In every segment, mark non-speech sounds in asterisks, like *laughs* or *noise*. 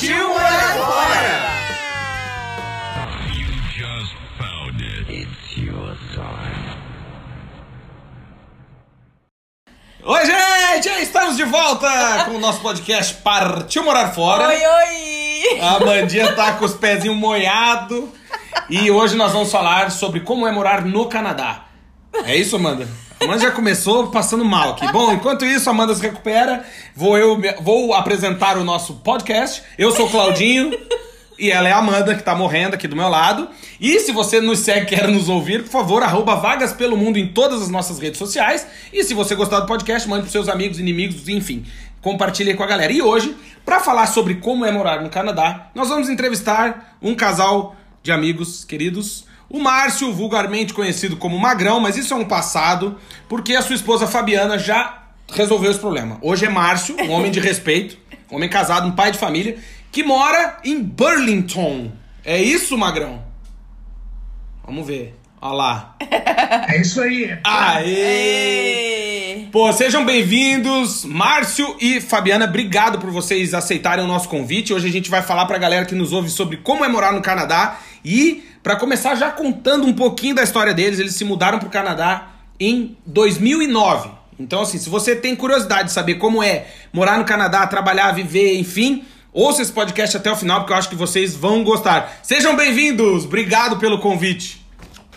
Partiu morar fora! Oi, gente! Estamos de volta com o nosso podcast Partiu Morar Fora. Oi, oi! A Amandinha tá com os pezinhos molhados. E hoje nós vamos falar sobre como é morar no Canadá. É isso, Amanda? Amanda já começou passando mal aqui. Bom, enquanto isso, Amanda se recupera. Vou eu vou apresentar o nosso podcast. Eu sou o Claudinho. E ela é a Amanda, que tá morrendo aqui do meu lado. E se você nos segue quer nos ouvir, por favor, arroba Vagas Pelo Mundo em todas as nossas redes sociais. E se você gostar do podcast, mande pros seus amigos, inimigos, enfim. Compartilhe com a galera. E hoje, para falar sobre como é morar no Canadá, nós vamos entrevistar um casal de amigos queridos. O Márcio, vulgarmente conhecido como Magrão, mas isso é um passado, porque a sua esposa Fabiana já resolveu esse problema. Hoje é Márcio, um homem de *laughs* respeito, um homem casado, um pai de família, que mora em Burlington. É isso, Magrão? Vamos ver. Olha lá. É isso aí. Aê! Pô, sejam bem-vindos, Márcio e Fabiana. Obrigado por vocês aceitarem o nosso convite. Hoje a gente vai falar pra galera que nos ouve sobre como é morar no Canadá e pra começar já contando um pouquinho da história deles, eles se mudaram pro Canadá em 2009. Então assim, se você tem curiosidade de saber como é morar no Canadá, trabalhar, viver, enfim, ouça esse podcast até o final porque eu acho que vocês vão gostar. Sejam bem-vindos. Obrigado pelo convite.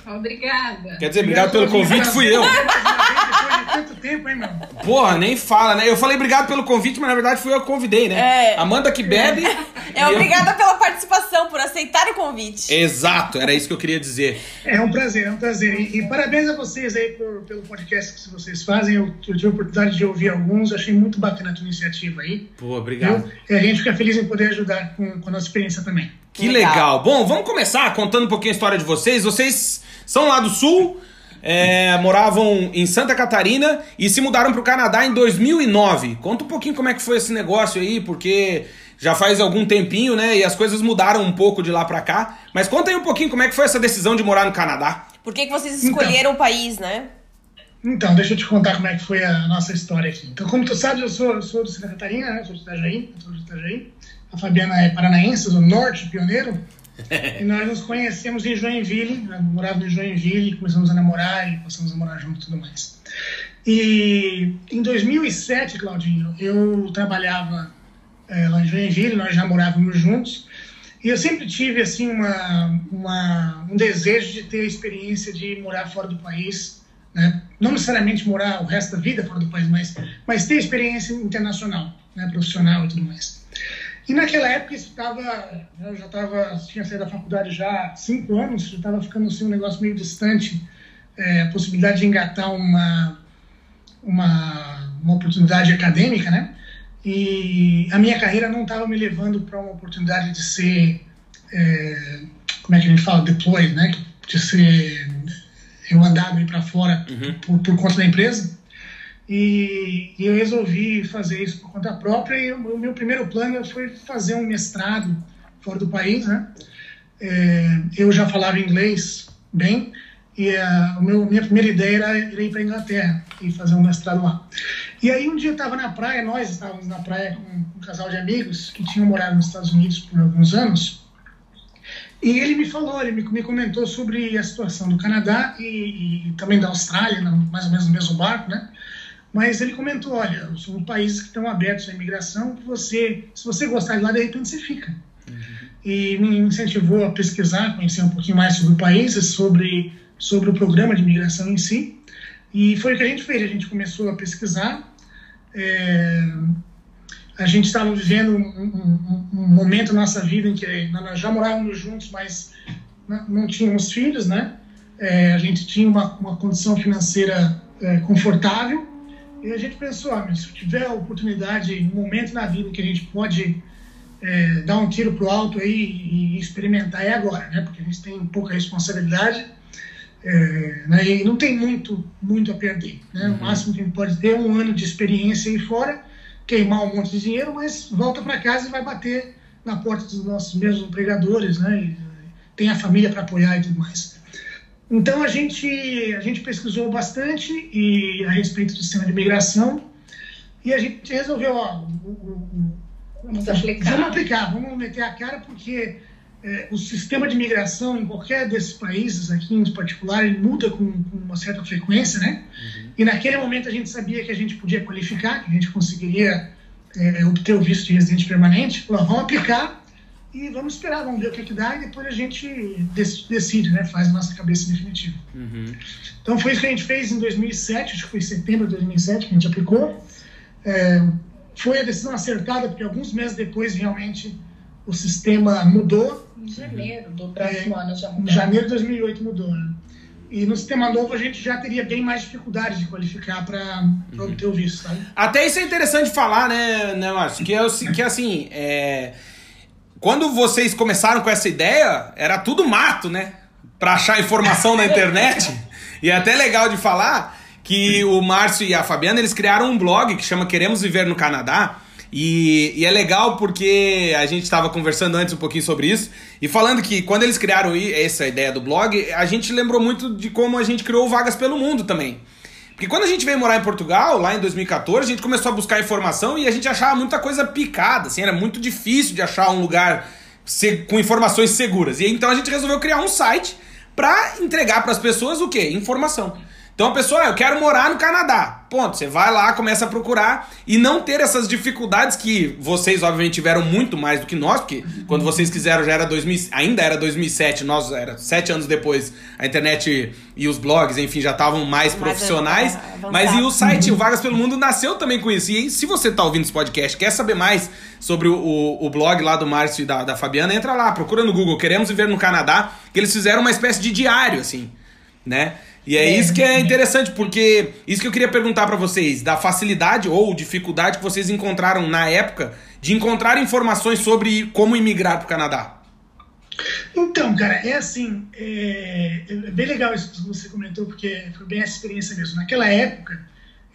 Obrigada. Quer dizer, obrigado pelo convite, fui eu. *laughs* Tanto tempo, hein, meu? Porra, nem fala, né? Eu falei obrigado pelo convite, mas na verdade fui eu que convidei, né? É. Amanda que bebe. *laughs* É e eu- obrigada pela participação, por aceitar o convite. Exato, era isso que eu queria dizer. É um prazer, é um prazer. E, e parabéns a vocês aí por- pelo podcast que vocês fazem. Eu, eu tive a oportunidade de ouvir alguns, achei muito bacana a tua iniciativa aí. Pô, obrigado. E a gente fica feliz em poder ajudar com, com a nossa experiência também. Que legal. Legal. Bom, vamos começar contando um pouquinho a história de vocês. Vocês são lá do sul, é, moravam em Santa Catarina e se mudaram pro Canadá em 2009. Conta um pouquinho como é que foi esse negócio aí, porque já faz algum tempinho, né? E as coisas mudaram um pouco de lá pra cá. Mas conta aí um pouquinho como é que foi essa decisão de morar no Canadá. Por que, que vocês escolheram o país, né? Então, deixa eu te contar como é que foi a nossa história aqui. Então, como tu sabe, eu sou, eu sou de Santa Catarina, né? Sou de Itajaí, sou de Itajaí. A Fabiana é paranaense, do norte, pioneiro. *laughs* e nós nos conhecemos em Joinville, né? morávamos em Joinville, começamos a namorar e passamos a morar junto e tudo mais. E em 2007, Claudinho, eu trabalhava eh, lá em Joinville, nós já morávamos juntos. E eu sempre tive assim uma, uma, um desejo de ter a experiência de morar fora do país, né? não necessariamente morar o resto da vida fora do país, mas, mas ter experiência internacional, né? profissional e tudo mais. E naquela época isso estava, eu já estava, tinha saído da faculdade já há cinco anos, já estava ficando assim um negócio meio distante, é, a possibilidade de engatar uma, uma, uma oportunidade acadêmica, né? E a minha carreira não estava me levando para uma oportunidade de ser, é, como é que a gente fala, deployed, né? De ser eu mandado ir para fora por, por conta da empresa. E, e eu resolvi fazer isso por conta própria. E o meu primeiro plano foi fazer um mestrado fora do país, né? É, eu já falava inglês bem e a meu, minha primeira ideia era ir para a Inglaterra e fazer um mestrado lá. E aí um dia eu estava na praia, nós estávamos na praia com um casal de amigos que tinham morado nos Estados Unidos por alguns anos. E ele me falou, ele me, me comentou sobre a situação do Canadá e, e também da Austrália, mais ou menos no mesmo barco, né? Mas ele comentou, olha, são países que estão abertos à imigração, que você, se você gostar de lá, de repente você fica. E me incentivou a pesquisar, conhecer um pouquinho mais sobre o país sobre, sobre o programa de imigração em si. E foi o que a gente fez, a gente começou a pesquisar. É, a gente estava vivendo um, um- um momento na nossa vida em que nós já morávamos juntos, mas não, não tínhamos filhos, né? É, a gente tinha uma, uma condição financeira é, confortável E a gente pensou, ah, se tiver a oportunidade, um momento na vida que a gente pode é, dar um tiro pro alto aí e experimentar, é agora, né? Porque a gente tem pouca responsabilidade é, né? e não tem muito, muito a perder. Né? Uhum. O máximo que a gente pode ter é um ano de experiência aí fora, queimar um monte de dinheiro, mas volta para casa e vai bater na porta dos nossos mesmos empregadores, né? E tem a família para apoiar e tudo mais. Então a gente a gente pesquisou bastante e a respeito do sistema de imigração e a gente resolveu, ó, vamos aplicar. Vamos aplicar, vamos meter a cara porque é, o sistema de imigração em qualquer desses países, aqui em particular, ele muda com, com uma certa frequência, né? Uhum. E naquele momento a gente sabia que a gente podia qualificar, que a gente conseguiria é, obter o visto de residente permanente. Falou, vamos aplicar e vamos esperar, vamos ver o que, é que dá e depois a gente decide, né? Faz a nossa cabeça definitiva. Uhum. Então foi isso que a gente fez em 2007, acho que foi em setembro de 2007 que a gente aplicou. É, foi a decisão acertada porque alguns meses depois realmente o sistema mudou. Em janeiro do próximo é, ano já mudou. Em janeiro de 2008 mudou, né? E no sistema novo a gente já teria bem mais dificuldade de qualificar para uhum. obter o visto, sabe? Até isso é interessante falar, né, né Márcio? Que, é, que assim, é... quando vocês começaram com essa ideia, era tudo mato, né? Para achar informação na internet. E é até legal de falar que o Márcio e a Fabiana eles criaram um blog que chama Queremos Viver no Canadá. E, e, é legal porque a gente estava conversando antes um pouquinho sobre isso e falando que quando eles criaram essa ideia do blog, a gente lembrou muito de como a gente criou Vagas pelo Mundo também. Porque quando a gente veio morar em Portugal, lá em 2014, a gente começou a buscar informação e a gente achava muita coisa picada, assim, era muito difícil de achar um lugar com informações seguras. E então a gente resolveu criar um site para entregar para as pessoas o quê? Informação. Então a pessoa, ah, eu quero morar no Canadá. Ponto. Você vai lá, começa a procurar e não ter essas dificuldades que vocês, obviamente, tiveram muito mais do que nós, porque quando vocês quiseram já era 2000, ainda era 2007, nós era sete anos depois, a internet e os blogs, enfim, já estavam mais profissionais. Mas e o site, o Vagas pelo Mundo, nasceu também com isso. E se você está ouvindo esse podcast, quer saber mais sobre o, o, o blog lá do Márcio e da, da Fabiana, entra lá, procura no Google, Queremos Viver no Canadá, que eles fizeram uma espécie de diário, assim, né? E é, é, isso que é interessante, porque isso que eu queria perguntar para vocês, da facilidade ou dificuldade que vocês encontraram na época de encontrar informações sobre como imigrar para o Canadá. Então, cara, é assim, é, é, bem legal isso que você comentou, porque foi bem essa experiência mesmo. Naquela época,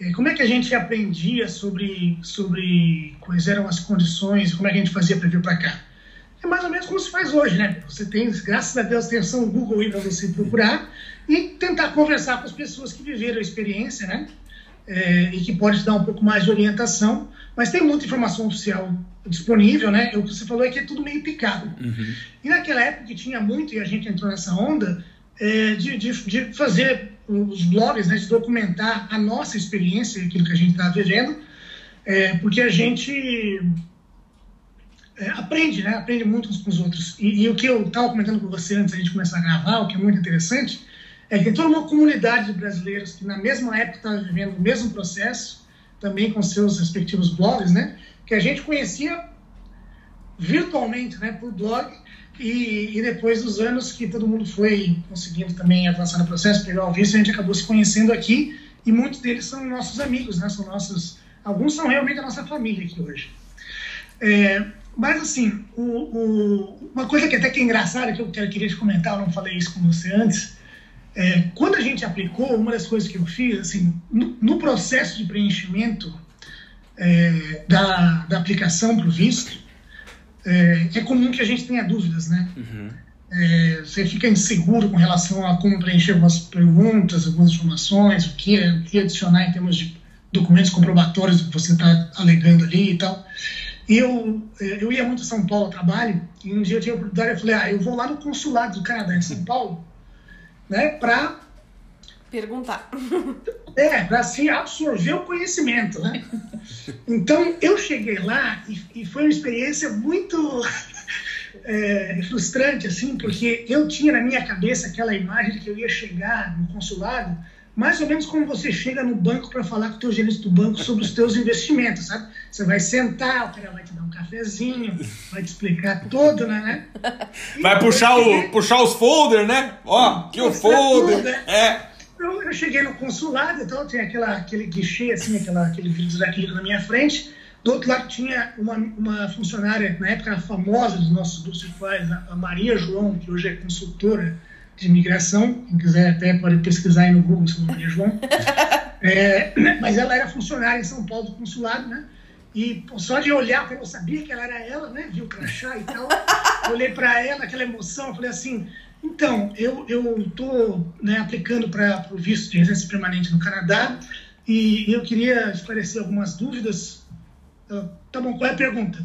é, como é que a gente aprendia sobre, sobre quais eram as condições, como é que a gente fazia para vir para cá? É mais ou menos como se faz hoje, né? Você tem, graças a Deus, tem o Google aí para você procurar e tentar conversar com as pessoas que viveram a experiência, né? É, e que pode te dar um pouco mais de orientação, mas tem muita informação oficial disponível, né? O que você falou é que é tudo meio picado. Uhum. E naquela época tinha muito, e a gente entrou nessa onda, é, de, de, de, fazer os blogs, né? De documentar a nossa experiência, aquilo que a gente estava vivendo, é, porque a gente é, aprende, né? Aprende muito uns com os outros. E, e o que eu estava comentando com você antes da gente começar a gravar, o que é muito interessante, é que tem toda uma comunidade de brasileiros que na mesma época estava vivendo o mesmo processo, também com seus respectivos blogs, né? Que a gente conhecia virtualmente, né? Por blog e, e, depois dos anos que todo mundo foi conseguindo também avançar no processo, pegar o visto, a gente acabou se conhecendo aqui e muitos deles são nossos amigos, né? São nossos, alguns são realmente a nossa família aqui hoje. É, mas assim, o, o, uma coisa que até que é engraçada que eu queria te comentar, eu não falei isso com você antes, é, quando a gente aplicou, uma das coisas que eu fiz, assim, no, no processo de preenchimento é, da, da aplicação para o visto, é, é, comum que a gente tenha dúvidas, né? Uhum. É, você fica inseguro com relação a como preencher algumas perguntas, algumas informações, o que, o que adicionar em termos de documentos comprobatórios que você está alegando ali e tal. E eu, eu ia muito a São Paulo a trabalho, e um dia eu tinha a oportunidade, eu falei, ah, eu vou lá no consulado do Canadá em São Paulo, né, para perguntar. É, para assim absorver o conhecimento, né? Então eu cheguei lá e, e foi uma experiência muito *laughs* é, frustrante, assim, porque eu tinha na minha cabeça aquela imagem de que eu ia chegar no consulado mais ou menos como você chega no banco para falar com o teu gerente do banco sobre os teus investimentos, sabe? Você vai sentar, o cara vai te dar um cafezinho, vai te explicar tudo, né? né? *laughs* Vai puxar, o, puxar os folders, né? Ó, aqui o folder. É. eu, eu cheguei no consulado, então tinha aquela, aquele guichê, assim, aquela, aquele vidro daquele na minha frente. Do outro lado tinha uma, uma funcionária, na época famosa dos nossos virtuais, a Maria João, que hoje é consultora de imigração. Quem quiser até pode pesquisar aí no Google sobre Maria João. *laughs* É, mas ela era funcionária em São Paulo do consulado, né? E só de olhar, eu sabia que ela era ela, né? Viu o crachá e tal. Olhei para ela, aquela emoção, falei assim: então, eu estou né, aplicando para o visto de residência permanente no Canadá e eu queria esclarecer algumas dúvidas. Eu, tá bom, qual é a pergunta?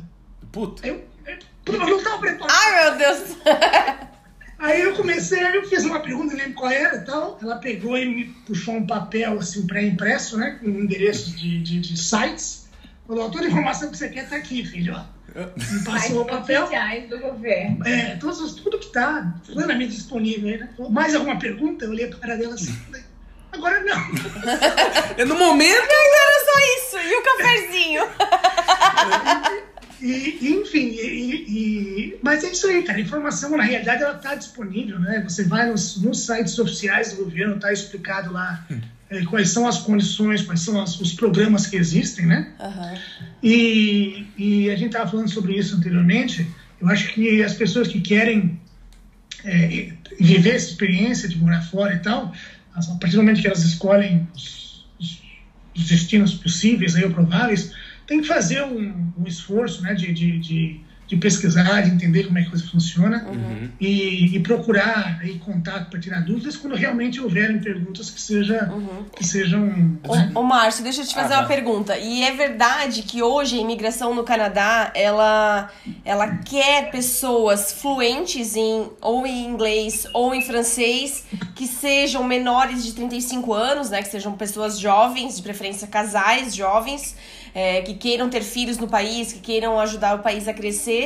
Puta. Eu, eu, eu não estava preparado. Ai, meu Deus! *laughs* Aí eu comecei, eu fiz uma pergunta, lembro qual era e tal. Ela pegou e me puxou um papel assim pré-impresso, né? Com endereços de, de, de sites. Falou, toda a informação que você quer tá aqui, filho. Me passou o papel. oficiais do governo. É, todos, tudo que está plenamente disponível né? Mais alguma pergunta? Eu olhei para a cara dela assim, falei, agora não. *laughs* É no momento. Era só isso. E o cafezinho? E, e, enfim, e, e- mas é isso aí, cara. A informação, na realidade, ela está disponível, né? Você vai nos, nos sites oficiais do governo, está explicado lá eh, quais são as condições, quais são as- os programas que existem, né? Aham. E, e a gente estava falando sobre isso anteriormente. Eu acho que as pessoas que querem é, viver essa experiência de morar fora e tal, a partir do momento que elas escolhem os, os- os destinos possíveis, aí, ou prováveis, tem que fazer um, um esforço né, de, de, de, de pesquisar, de entender como é que a coisa funciona e, e procurar aí, contato para tirar dúvidas quando realmente houverem perguntas que, seja, que sejam. Ô, ô Márcio, deixa eu te fazer Ah, uma tá. pergunta. E é verdade que hoje a imigração no Canadá, ela, ela quer pessoas fluentes em ou em inglês ou em francês, que sejam menores de 35 anos, né? Que sejam pessoas jovens, de preferência casais jovens, é, que queiram ter filhos no país, que queiram ajudar o país a crescer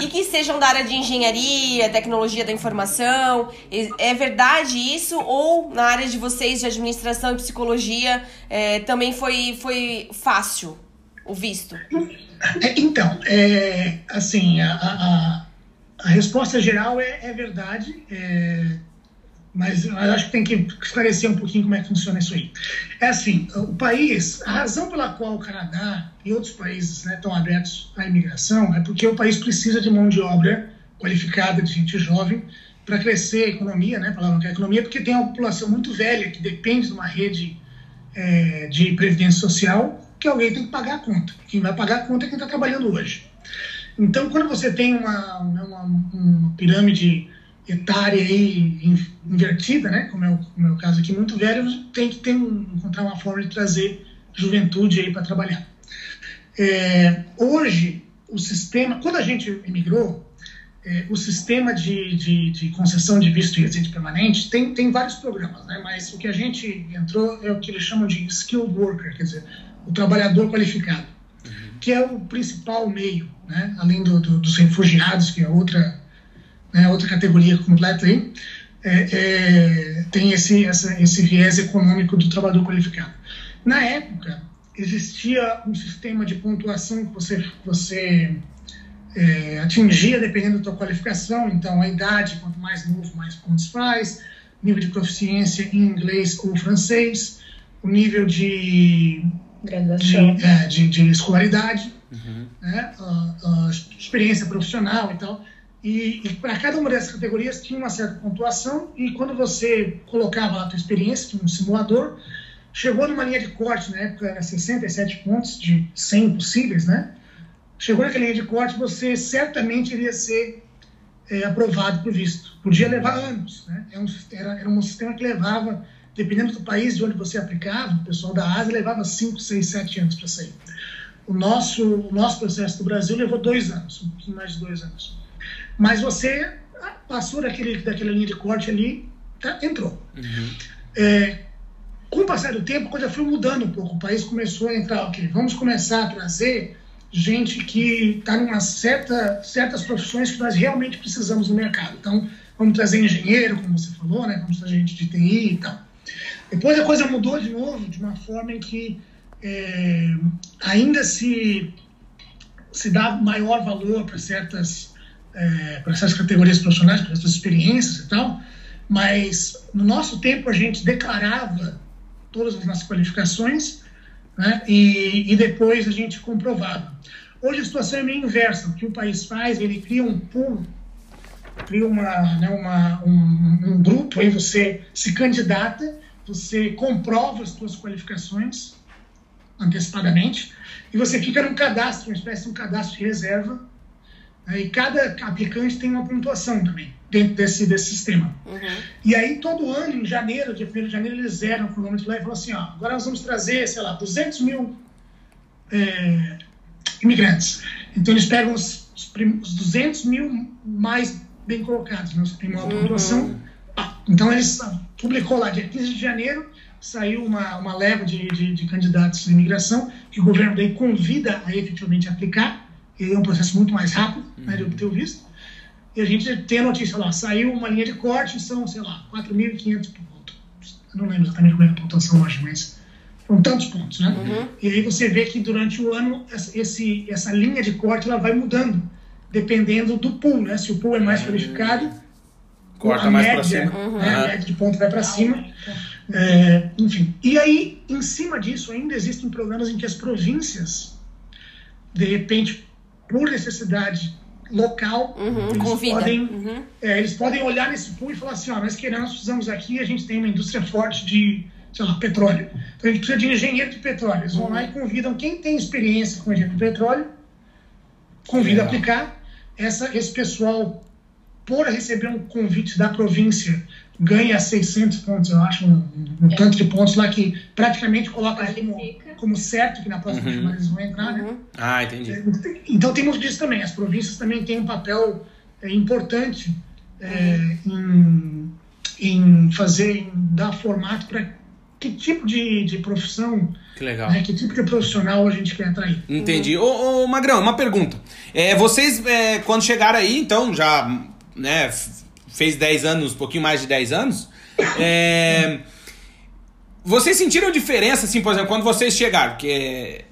e que sejam da área de engenharia, tecnologia da informação. É verdade isso? Ou na área de vocês de administração e psicologia é, também foi, foi fácil o visto? É, Então, é, assim, a, a, a- a resposta geral é, é verdade, é, mas acho que tem que esclarecer um pouquinho como é que funciona isso aí. É assim, o país, a razão pela qual o Canadá e outros países né, estão abertos à imigração é porque o país precisa de mão de obra qualificada, de gente jovem, para crescer a economia, né, que é a economia, porque tem uma população muito velha que depende de uma rede é, de previdência social que alguém tem que pagar a conta. Quem vai pagar a conta é quem está trabalhando hoje. Então, quando você tem uma, né, uma, uma pirâmide etária aí in- invertida, né, como é, o, como é o caso aqui, muito velho, tem que ter um- encontrar uma forma de trazer juventude aí para trabalhar. É, hoje, o sistema, quando a gente imigrou, é, o sistema de, de, de concessão de visto de residente permanente tem, tem vários programas, né? mas o que a gente entrou é o que eles chamam de skilled worker, quer dizer, o trabalhador qualificado, que é o principal meio, né? além do, do- dos refugiados, que é outra, né, outra categoria completa aí, é, é, tem esse, essa, esse viés econômico do trabalhador qualificado. Na época, existia um sistema de pontuação que você, você é, atingia dependendo da tua qualificação. Então, a idade, quanto mais novo, mais pontos faz. Nível de proficiência em inglês ou francês. O nível de, de, Graduação. é, de, de escolaridade, né? a, a experiência profissional e tal. E, e para cada uma dessas categorias tinha uma certa pontuação. E quando você colocava a tua experiência, tinha um simulador, chegou numa linha de corte, na época era 67 pontos de 100 possíveis, né? chegou naquela linha de corte, você certamente iria ser é, aprovado por visto. Podia levar anos, né? É um, era, era um sistema que levava, dependendo do país de onde você aplicava, o pessoal da Ásia levava 5, 6, 7 anos para sair. O nosso, o nosso processo do Brasil levou dois anos, um pouquinho mais de dois anos. Mas você passou daquele, daquela linha de corte ali, tá, entrou. É, com o passar do tempo, a coisa foi mudando um pouco. O país começou a entrar, ok, vamos começar a trazer gente que está em certa, certas profissões que nós realmente precisamos no mercado. Então, vamos trazer engenheiro, como você falou, né? vamos trazer gente de TI e tal. Depois a coisa mudou de novo, de uma forma em que é, ainda se, se dá maior valor para certas, é, para certas categorias profissionais, para essas experiências e tal, Mas no nosso tempo a gente declarava todas as nossas qualificações né, e, e depois a gente comprovava. Hoje a situação é meio inversa. O que o país faz, ele cria um pool, cria uma, né, uma, um, um grupo, aí você se candidata, você comprova as suas qualificações antecipadamente e você fica num cadastro, uma espécie de um cadastro de reserva. Né, e cada aplicante tem uma pontuação também dentro desse, desse sistema. Uhum. E aí, todo ano, em janeiro, dia 1 de janeiro, eles zeram o cronômetro lá e falam assim: ó, agora nós vamos trazer, sei lá, 200 mil é, imigrantes. Então, eles pegam os, os, os 200 mil mais bem colocados, né, os que têm maior pontuação. Ah, Então, eles ah, publicou lá, dia 15 de janeiro, saiu uma, uma leva de, de, de candidatos à imigração, que o governo daí convida a efetivamente aplicar, e aí é um processo muito mais rápido né, de obter o visto. E a gente tem a notícia lá, saiu uma linha de corte, são, sei lá, 4.500 pontos. Eu não lembro exatamente como é a pontuação hoje, mas são tantos pontos, né? E aí você vê que durante o ano essa- esse, essa linha de corte ela vai mudando, dependendo do pool, né? Se o pool é mais qualificado, Corta a mais pra média, cima. né, A média de ponto vai para cima. É, enfim. E aí, em cima disso, ainda existem programas em que as províncias, de repente, por necessidade local, Uhum, eles, convida. podem, Uhum. é, eles podem olhar nesse pool e falar assim, ó, nós queremos, nós precisamos aqui, a gente tem uma indústria forte de, sei lá, petróleo. Então a gente precisa de engenheiro de petróleo. Eles vão lá e convidam quem tem experiência com engenheiro de petróleo, convida a aplicar. Essa, esse pessoal, por receber um convite da província, ganha 600 pontos, eu acho, um, um tanto de pontos lá que praticamente coloca como, como certo que na próxima Uhum. chamada eles vão entrar, né? Uhum. Ah, entendi. Então tem muito disso também. As províncias também têm um papel é, importante é, em, em fazer, em dar formato para que tipo de, de profissão, Que legal. né, que tipo de profissional a gente quer atrair. Entendi. Ô, ô, Magrão, uma pergunta. É, vocês, é, quando chegaram aí, então, já né, fez 10 anos, um pouquinho mais de 10 anos, é, vocês sentiram diferença, assim, por exemplo, quando vocês chegaram, que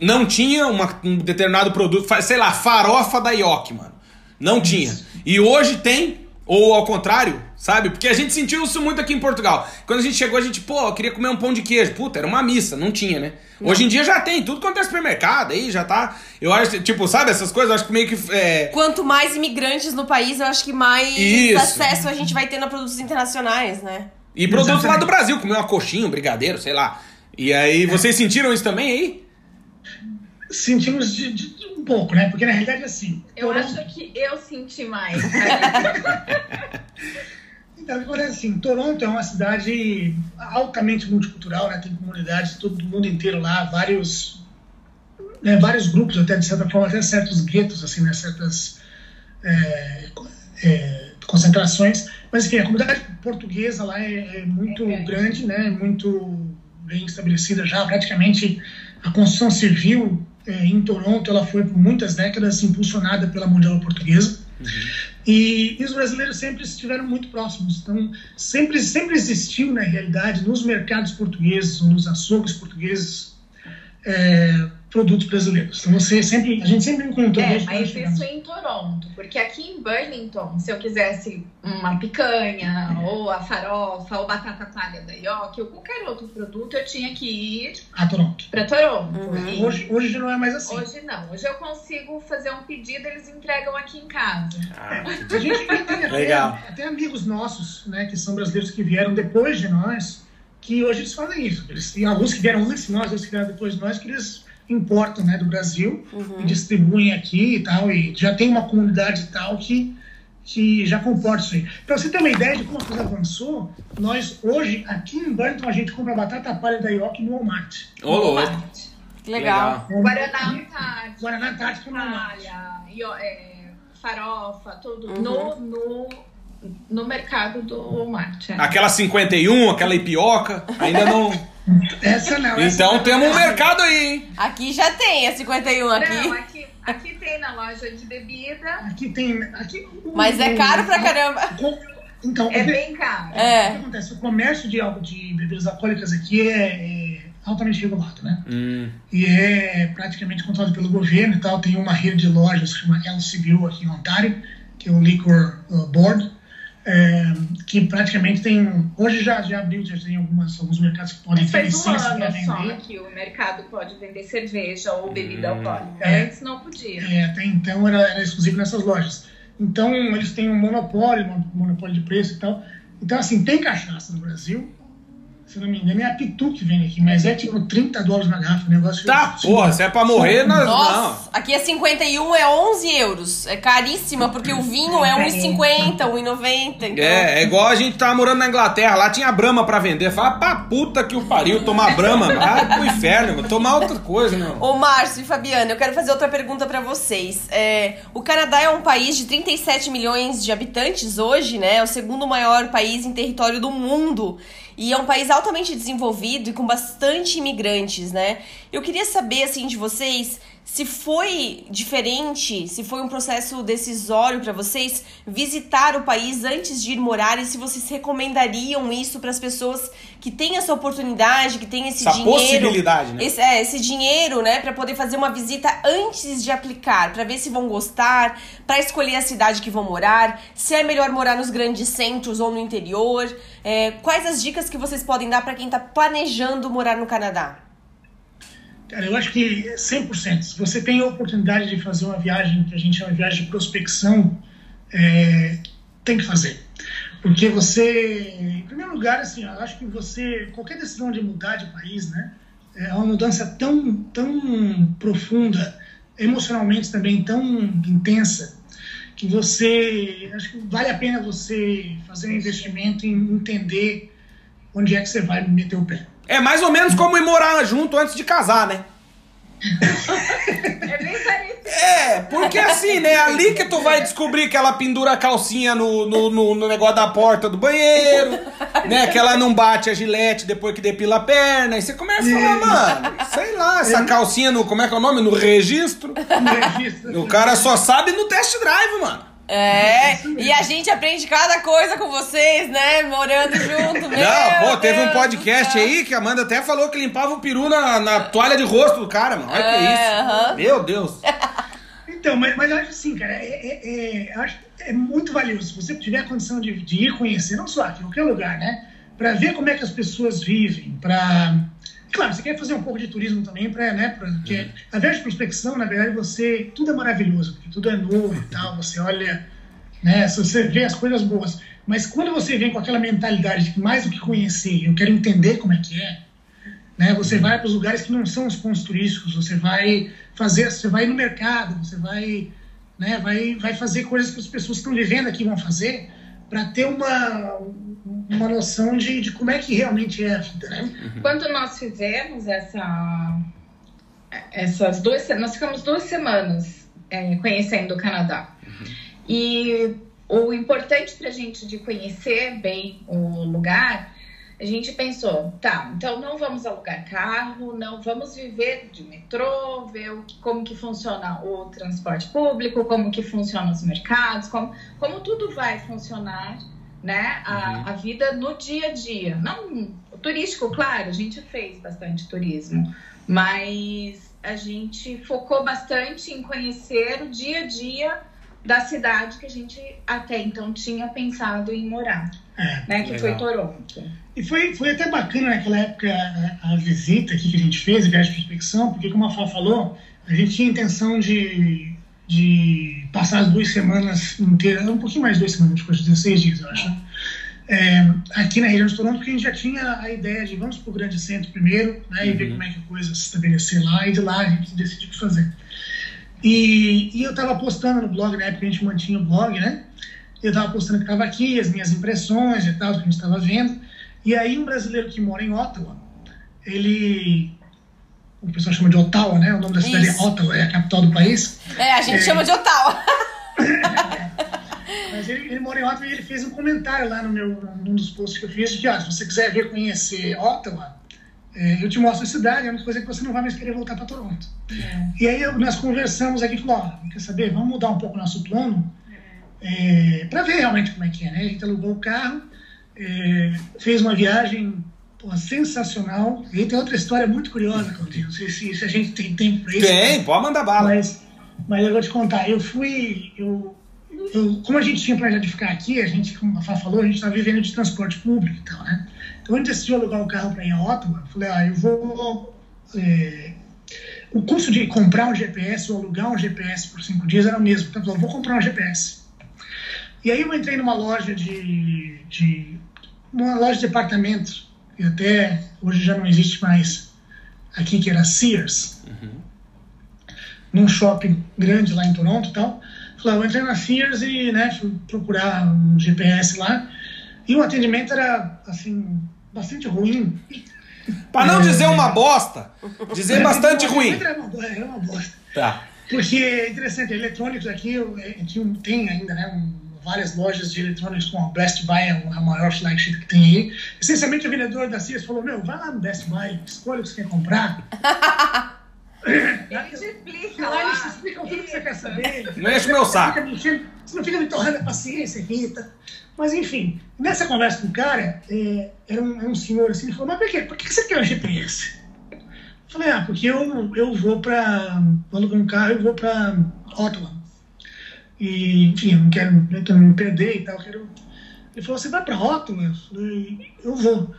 não tinha uma- um determinado produto, sei lá, farofa da Ioki, mano. Não tinha. E hoje tem, ou ao contrário, sabe? Porque a gente sentiu isso muito aqui em Portugal. Quando a gente chegou, a gente, pô, eu queria comer um pão de queijo. Puta, era uma missa, não tinha, né? Hoje em dia já tem, tudo quanto é supermercado, aí já tá. Eu acho, tipo, sabe, essas coisas, eu acho que meio que. É, Quanto mais imigrantes no país, eu acho que mais Isso. acesso a gente vai ter a produtos internacionais, né? e produtos lá Exatamente. do Brasil, comer uma coxinha, um brigadeiro, sei lá. E aí, vocês sentiram isso também aí? Sentimos de- de um pouco, né? Porque na realidade, assim. Eu Toronto- acho que eu senti mais. *laughs* Então, acontece assim, Toronto é uma cidade altamente multicultural, né? Tem comunidades de todo mundo inteiro lá, vários, né, vários grupos, até de certa forma, até certos guetos, assim, né? Certas é, é, concentrações. Mas, enfim, a comunidade portuguesa lá é, é muito É. grande, né? Muito bem estabelecida já. Praticamente a construção civil é, em Toronto, ela foi por muitas décadas impulsionada pela obra portuguesa. E, e os brasileiros sempre estiveram muito próximos. Então, sempre, sempre existiu, na realidade, nos mercados portugueses, nos açougues portugueses, é, produtos brasileiros. Então, você sempre, a gente sempre encontrou. É, mas isso em Toronto, porque aqui em Burlington, se eu quisesse uma picanha, ou a farofa, ou batata palha da Yoki, ou qualquer outro produto, eu tinha que ir A Toronto. para Toronto. Uhum. E Hoje, hoje não é mais assim. hoje não. Hoje eu consigo fazer um pedido, eles entregam aqui em casa. A gente tem até, Legal. até amigos nossos, né, que são brasileiros que vieram depois de nós, que hoje eles fazem isso. Eles, tem alguns que vieram antes de nós, outros que vieram depois de nós, que eles importam né, do Brasil e distribuem aqui e tal. E já tem uma comunidade e tal que, que já comporta isso aí. Para você ter uma ideia de como a coisa avançou, nós hoje, aqui em Burlington, a gente compra batata palha da Ioki no Walmart. Ô, louco. Walmart. Que legal. Guaraná Antártica. Guaraná Antártica no Walmart. palha, é, farofa, tudo Uhum. no, no, no mercado do Walmart. é. Aquela 51, aquela ipioca, ainda não. *laughs* Essa não. essa Então não. temos um mercado aí, hein? Aqui já tem a 51 Não, aqui. aqui, aqui tem na loja de bebida, Aqui tem. Aqui, Mas é caro pra caramba. Então, é bem caro. O que É. acontece? O comércio de, de bebidas alcoólicas aqui é, é altamente regulado, né? Hum, E é praticamente controlado pelo governo e tal. Tem uma rede de lojas que chama LCBO aqui em Ontário, que é o Liquor uh, Board. É, que praticamente tem. Hoje já, já abriu, já tem algumas, alguns mercados que podem ter um licença para ano só vender. que o mercado pode vender cerveja ou bebida Hum. alcoólica. É. Antes não podia. É, até então era, era exclusivo nessas lojas. Então eles têm um monopólio, um monopólio de preço e tal. Então, assim, tem cachaça no Brasil. Se não me engano, é a Pitu que vem aqui, mas é tipo 30 dólares na garrafa, o negócio. Tá, porra, se é pra morrer, nós Nossa, aqui é 51, é 11 euros. É caríssima, porque o vinho é 1,50, 1,90. não. Então... É, é igual a gente tava morando na Inglaterra, lá tinha Brahma pra vender. Fala, pra puta que o pariu, tomar Brahma. Vai pro inferno, tomar outra coisa, meu. Ô, Márcio e Fabiana, eu quero fazer outra pergunta pra vocês. É, o Canadá é um país de 37 milhões de habitantes hoje, né? É o segundo maior país em território do mundo. E é um país altamente desenvolvido e com bastante imigrantes, né? Eu queria saber, assim, de vocês, se foi diferente, se foi um processo decisório pra vocês visitar o país antes de ir morar e se vocês recomendariam isso para as pessoas que têm essa oportunidade, que têm esse Essa dinheiro. possibilidade, né? Esse, é, esse dinheiro, né, para poder fazer uma visita antes de aplicar, para ver se vão gostar, para escolher a cidade que vão morar, se é melhor morar nos grandes centros ou no interior. É, quais as dicas que vocês podem dar para quem tá planejando morar no Canadá? Cara, eu acho que 100%. Se você tem a oportunidade de fazer uma viagem que a gente chama de viagem de prospecção, é, tem que fazer. Porque você, em primeiro lugar, assim, eu acho que você, qualquer decisão de mudar de país, né, é uma mudança tão, tão profunda, emocionalmente também tão intensa, que você, acho que vale a pena você fazer um investimento em entender onde é que você vai meter o pé. É mais ou menos como ir morar junto antes de casar, né? É bem parecido. É, porque assim, né? Ali que tu vai descobrir que ela pendura a calcinha no, no, no- no negócio da porta do banheiro, né? Que ela não bate a gilete depois que depila a perna. E você começa a falar, mano, sei lá, essa calcinha no. Como é que é o nome? No registro. O cara só sabe no test drive, mano. É, e a gente aprende cada coisa com vocês, né? Morando junto, meu Não, pô, teve um Deus podcast do céu. aí que a Amanda até falou que limpava o peru na, na toalha de rosto do cara, mano. Olha que é É, isso. aham. Meu Deus. Então, mas, mas eu acho assim, cara, é, é, é- eu acho que é muito valioso. Se você tiver a condição de, de ir conhecer, não só aqui, em qualquer lugar, né? Para ver como é que as pessoas vivem, para. Claro, você quer fazer um pouco de turismo também, para, né? Pra, porque a viagem de prospecção, na verdade, você. Tudo é maravilhoso, porque tudo é novo e tal, você olha, né? Você vê as coisas boas. Mas quando você vem com aquela mentalidade de mais do que conhecer, eu quero entender como é que é, né? Você vai para os lugares que não são os pontos turísticos, você vai fazer, você vai no mercado, você vai, né, vai, vai fazer coisas que as pessoas que estão vivendo aqui vão fazer para ter uma, uma noção de, de como é que realmente é a vida, né? Quando nós fizemos essa, essas duas, nós ficamos duas semanas é, conhecendo o Canadá. E o importante para a gente de conhecer bem o lugar, a gente pensou, tá, então não vamos alugar carro, não vamos viver de metrô, ver o como que funciona o transporte público, como que funcionam os mercados, como, como tudo vai funcionar, né, a, a vida no dia a dia. Não, o turístico, claro, a gente fez bastante turismo, mas a gente focou bastante em conhecer o dia a dia da cidade que a gente até então tinha pensado em morar, É. né, que Legal. foi Toronto. E foi, foi até bacana naquela época a, a visita aqui que a gente fez, a viagem de prospecção, porque como a Fá falou, a gente tinha intenção de, de passar as duas semanas inteiras, um pouquinho mais de duas semanas, depois de 16 dias, eu acho. É, aqui na região de Toronto, porque a gente já tinha a ideia de vamos para o grande centro primeiro, né, e ver como é que a coisa se estabelecer lá, e de lá a gente decidiu o que fazer. E, e eu estava postando no blog, na época a gente mantinha o blog, né? Eu estava postando que estava aqui, as minhas impressões e tal, o que a gente estava vendo. E aí um brasileiro que mora em Ottawa, ele... O pessoal chama de Ottawa, né? O nome da cidade Isso. é Ottawa, é a capital do país. É, a gente É. chama de Ottawa. *laughs* Mas ele, ele mora em Ottawa e ele fez um comentário lá no meu, num dos posts que eu fiz, de ah, se você quiser ver, conhecer Ottawa, é, eu te mostro a cidade, é uma coisa que você não vai mais querer voltar para Toronto. E aí nós conversamos aqui e falou, ó, quer saber, vamos mudar um pouco o nosso plano para ver realmente como é que é, né? A gente alugou o carro, é, fez uma viagem pô, sensacional. E aí tem outra história muito curiosa, Claudinho, não sei se, se a gente tem tempo para isso. Tem, pode mandar bala. Mas, mas eu vou te contar, eu fui. Eu, eu, como a gente tinha planejado de ficar aqui, a gente, como a Fá falou, a gente está vivendo de transporte público e tal, né? Então, a gente decidiu alugar o carro para ir a Ottawa. Eu falei, ah, eu vou. É, o custo de comprar um GPS ou alugar um GPS por cinco dias era o mesmo. Então, eu vou comprar um GPS. E aí eu entrei numa loja de, de uma loja de departamentos, que até hoje já não existe mais aqui, que era Sears, uhum. num shopping grande lá em Toronto e tal. Falei, eu entrei na Sears e né, fui procurar um GPS lá. E o atendimento era, assim, bastante ruim. Para não é, dizer uma bosta, dizer bastante ruim. Era uma, era uma bosta. Tá. Porque é interessante, eletrônicos aqui tem ainda, né? Um, várias lojas de eletrônicos como a Best Buy, a maior flagship que tem aí. Essencialmente, o vendedor da Sears falou: Meu, vai lá no Best Buy, escolha o que você quer comprar. Ele te explica lá. Eles te explicam tudo que você quer saber. Não enche o meu saco. Você não fica me torrando a paciência. Tá? Mas, enfim, nessa conversa com o cara, é, era, um, era um senhor assim, ele falou: Mas por quê? Por que você quer um GPS? Eu falei: Ah, porque eu, eu vou para. Vou alugar um carro e vou para Ottawa. E, enfim, não quero, não me perder e tal. Quero... Ele falou: Você vai para Rótula? Eu Eu vou.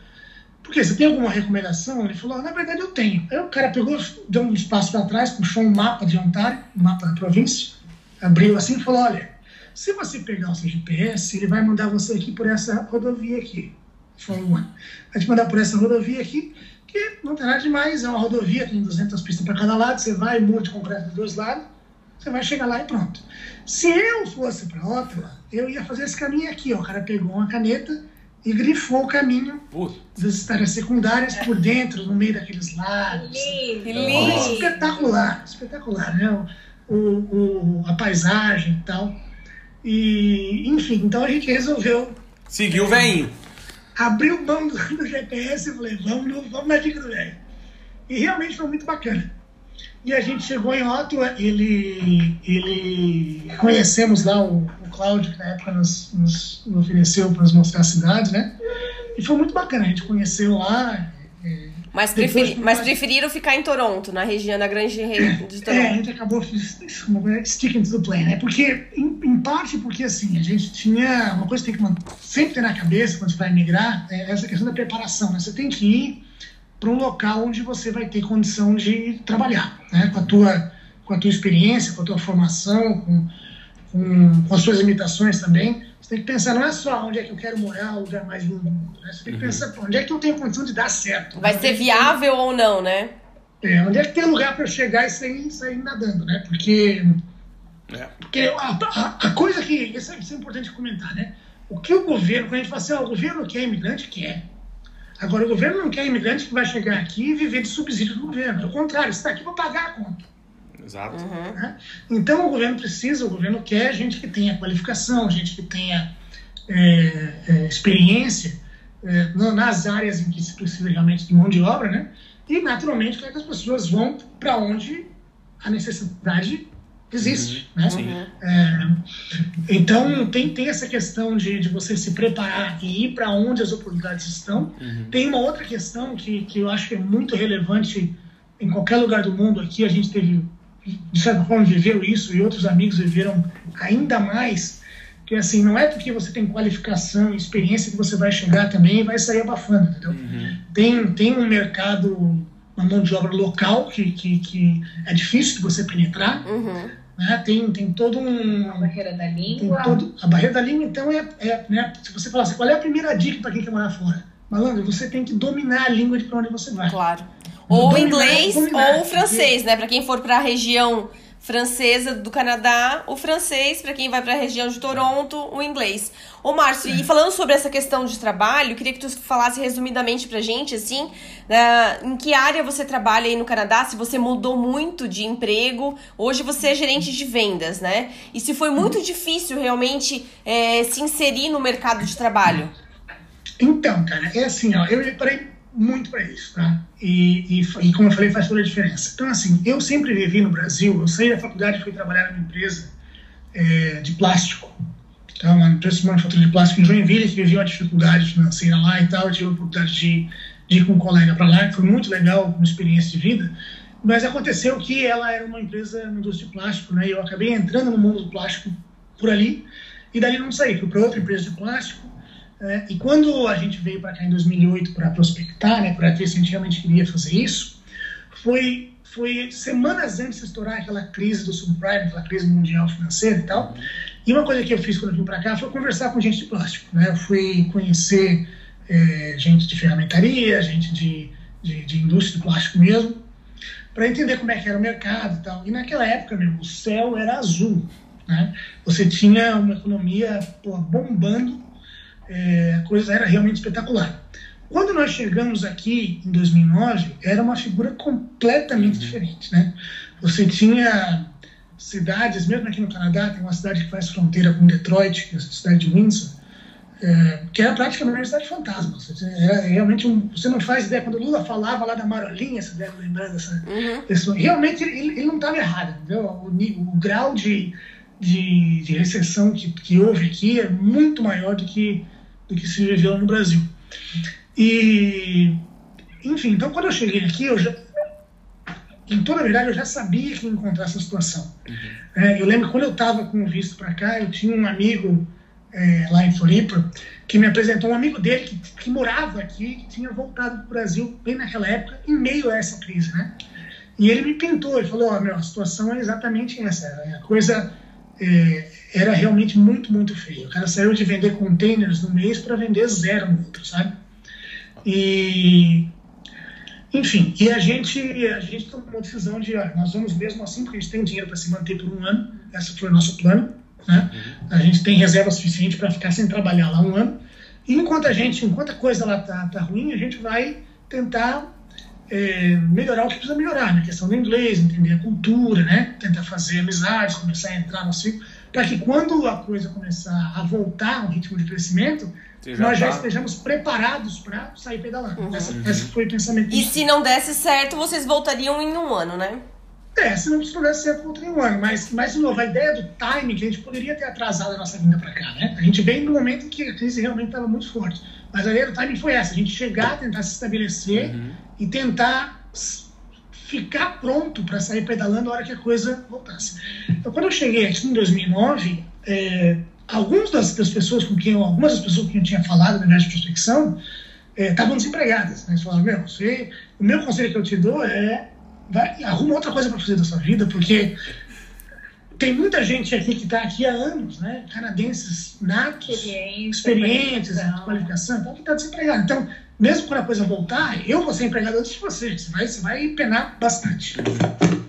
Por quê? Você tem alguma recomendação? Ele falou: Na verdade, eu tenho. Aí o cara pegou, deu um espaço para trás, puxou um mapa de Ontário, um mapa da província, abriu assim e falou: Olha, se você pegar o seu GPS, ele vai mandar você aqui por essa rodovia aqui. Falou: Vai te mandar por essa rodovia aqui, que não tem nada demais, é uma rodovia, tem 200 pistas para cada lado, você vai, de concreto dos dois lados você vai chegar lá e pronto. Se eu fosse para Ottawa, eu ia fazer esse caminho aqui. Ó. O cara pegou uma caneta e grifou o caminho das estradas secundárias por dentro, no meio daqueles lagos. Que lindo! Espetacular, espetacular, né? O, o, a paisagem e tal. E, enfim, então a gente resolveu. Seguiu o veinho. Abriu mão do, do GPS e falei, vamos, vamos na dica do velho. E realmente foi muito bacana. E a gente chegou em Ottawa, ele, ele conhecemos lá o, o Cláudio, que na época nos, nos, ofereceu para nos mostrar a cidade, né? E foi muito bacana, a gente conheceu lá. É, mas, preferi, mas preferiram ficar em Toronto, na região da grande região de Toronto. É, a gente acabou sticking to the plan, né? Porque, em, em, parte porque, assim, a gente tinha uma coisa que tem que sempre ter na cabeça quando você vai migrar, é essa questão da preparação, né? Você tem que ir para um local onde você vai ter condição de trabalhar, né? com, a tua, com a tua experiência, com a tua formação, com, com, com as suas limitações também. Você tem que pensar, não é só onde é que eu quero morar, o lugar mais lindo do mundo. Né? Você tem que uhum. pensar, onde é que eu tenho condição de dar certo. Vai ser viável ou não, né? É, onde é que tem lugar para eu chegar e sair, sair nadando, né? Porque, é. porque a, a, a, coisa que. Isso é, isso é importante comentar, né? O que o governo, quando a gente fala assim, ó, o governo quer imigrante, quer. Agora, o governo não quer imigrante que vai chegar aqui e viver de subsídio do governo. Ao contrário, você está aqui para pagar a conta. Exato. Uhum. Né? Então, o governo precisa, o governo quer gente que tenha qualificação, gente que tenha é, é, experiência é, nas áreas em que se precisa realmente de mão de obra, né? E, naturalmente, quer que as pessoas vão para onde a necessidade existe. Uhum. Né? É, então, tem, tem essa questão de, de você se preparar e ir para onde as oportunidades estão. Uhum. Tem uma outra questão que, que eu acho que é muito relevante em qualquer lugar do mundo. Aqui a gente teve, de certa forma, viveu isso e outros amigos viveram ainda mais. Que assim, não é porque você tem qualificação e experiência que você vai chegar também e vai sair abafando, entendeu? Uhum. Tem, tem um mercado uma mão de obra local que, que, que é difícil de você penetrar. Uhum. Né? Tem, tem todo um. A barreira da língua. Todo, a barreira da língua, então, é. é né? Se você falar assim, qual é a primeira dica para quem quer morar fora? Malandro, você tem que dominar a língua de para onde você vai. Claro. Ou dominar, inglês dominar, ou francês, né? Para quem for para a região francesa do Canadá, o francês, para quem vai para a região de Toronto, o inglês. Ô, Márcio, e falando sobre essa questão de trabalho, queria que tu falasse resumidamente pra gente, assim, uh, em que área você trabalha aí no Canadá, se você mudou muito de emprego, hoje você é gerente de vendas, né? E se foi muito difícil realmente é, se inserir no mercado de trabalho. Então, cara, é assim, ó, eu preparei muito para isso, tá? E, e, e, como eu falei, faz toda a diferença. Então, assim, eu sempre vivi no Brasil, eu saí da faculdade e fui trabalhar numa empresa é, de plástico. Então, uma empresa de manufatura de plástico em Joinville, que vivia uma dificuldade financeira lá e tal. Eu tive a oportunidade de, de ir com um colega para lá, que foi muito legal, uma experiência de vida. Mas aconteceu que ela era uma empresa na indústria de plástico, né? E eu acabei entrando no mundo do plástico por ali, e dali não saí, fui para outra empresa de plástico, é, e quando a gente veio para cá em 2008 para prospectar, né, para ver se a gente realmente queria fazer isso, foi, foi semanas antes de estourar aquela crise do subprime, aquela crise mundial financeira e tal. E uma coisa que eu fiz quando eu vim para cá foi conversar com gente de plástico. Né? Eu fui conhecer é, gente de ferramentaria, gente de, de, de indústria de plástico mesmo, para entender como é que era o mercado e tal. E naquela época, meu, o céu era azul. Né? Você tinha uma economia pô, bombando, é, a coisa era realmente espetacular. Quando nós chegamos aqui em 2009, era uma figura completamente uhum. diferente. Né? Você tinha cidades, mesmo aqui no Canadá, tem uma cidade que faz fronteira com Detroit, que é a cidade de Windsor, é, que era praticamente uma cidade fantasma. Era realmente um, você não faz ideia. Quando o Lula falava lá da Marolinha, você deve lembrar dessa. Uhum. realmente ele, ele não estava errado. Entendeu? O, o grau de, de, de, recessão que, que houve aqui é muito maior do que, do que se viveu no Brasil. E, enfim, então quando eu cheguei aqui, eu já, em toda a verdade, eu já sabia que ia encontrar essa situação. Uhum. É, eu lembro quando eu estava com o visto para cá, eu tinha um amigo é, lá em Floripa que me apresentou um amigo dele que, que morava aqui, que tinha voltado para o Brasil bem naquela época, em meio a essa crise, né? E ele me pintou, ele falou, oh, meu, a situação é exatamente essa, a coisa é, era realmente muito, muito feia. O cara saiu de vender containers no mês para vender zero no outro, sabe? E enfim, e a gente, a gente tomou uma decisão de, ah, nós vamos mesmo assim, porque a gente tem dinheiro para se manter por um ano, esse foi o nosso plano, né? Uhum. A gente tem reserva suficiente para ficar sem trabalhar lá um ano. E enquanto a gente, enquanto a coisa lá tá, tá ruim, a gente vai tentar é, melhorar o que precisa melhorar, na né? questão do inglês, entender a cultura, né? Tentar fazer amizades, começar a entrar no ciclo, para que quando a coisa começar a voltar a um ritmo de crescimento, já nós já tá... estejamos preparados para sair pedalando. Uhum. Essa, esse foi o pensamento. E se não desse certo, vocês voltariam em um ano, né? É, se não desse certo, voltaria em um ano. Mas, mas, de novo, a ideia do timing, que a gente poderia ter atrasado a nossa vinda para cá, né? A gente vem no momento em que a crise realmente estava muito forte. Mas a ideia do timing foi essa: a gente chegar, tentar se estabelecer uhum. E tentar ficar pronto para sair pedalando na hora que a coisa voltasse. Então, quando eu cheguei aqui em 2009, é, algumas das, das, pessoas com quem eu, algumas das pessoas com quem eu tinha falado na de prospecção estavam é, desempregadas. Né? Eles falaram, meu, você, o meu conselho que eu te dou é vai, arruma outra coisa para fazer da sua vida, porque tem muita gente aqui que está aqui há anos, né? Canadenses natos, experientes, qualificação, qualificação então que está desempregado. Então, mesmo quando a coisa voltar, eu vou ser empregado antes de você. Você vai, você vai penar bastante.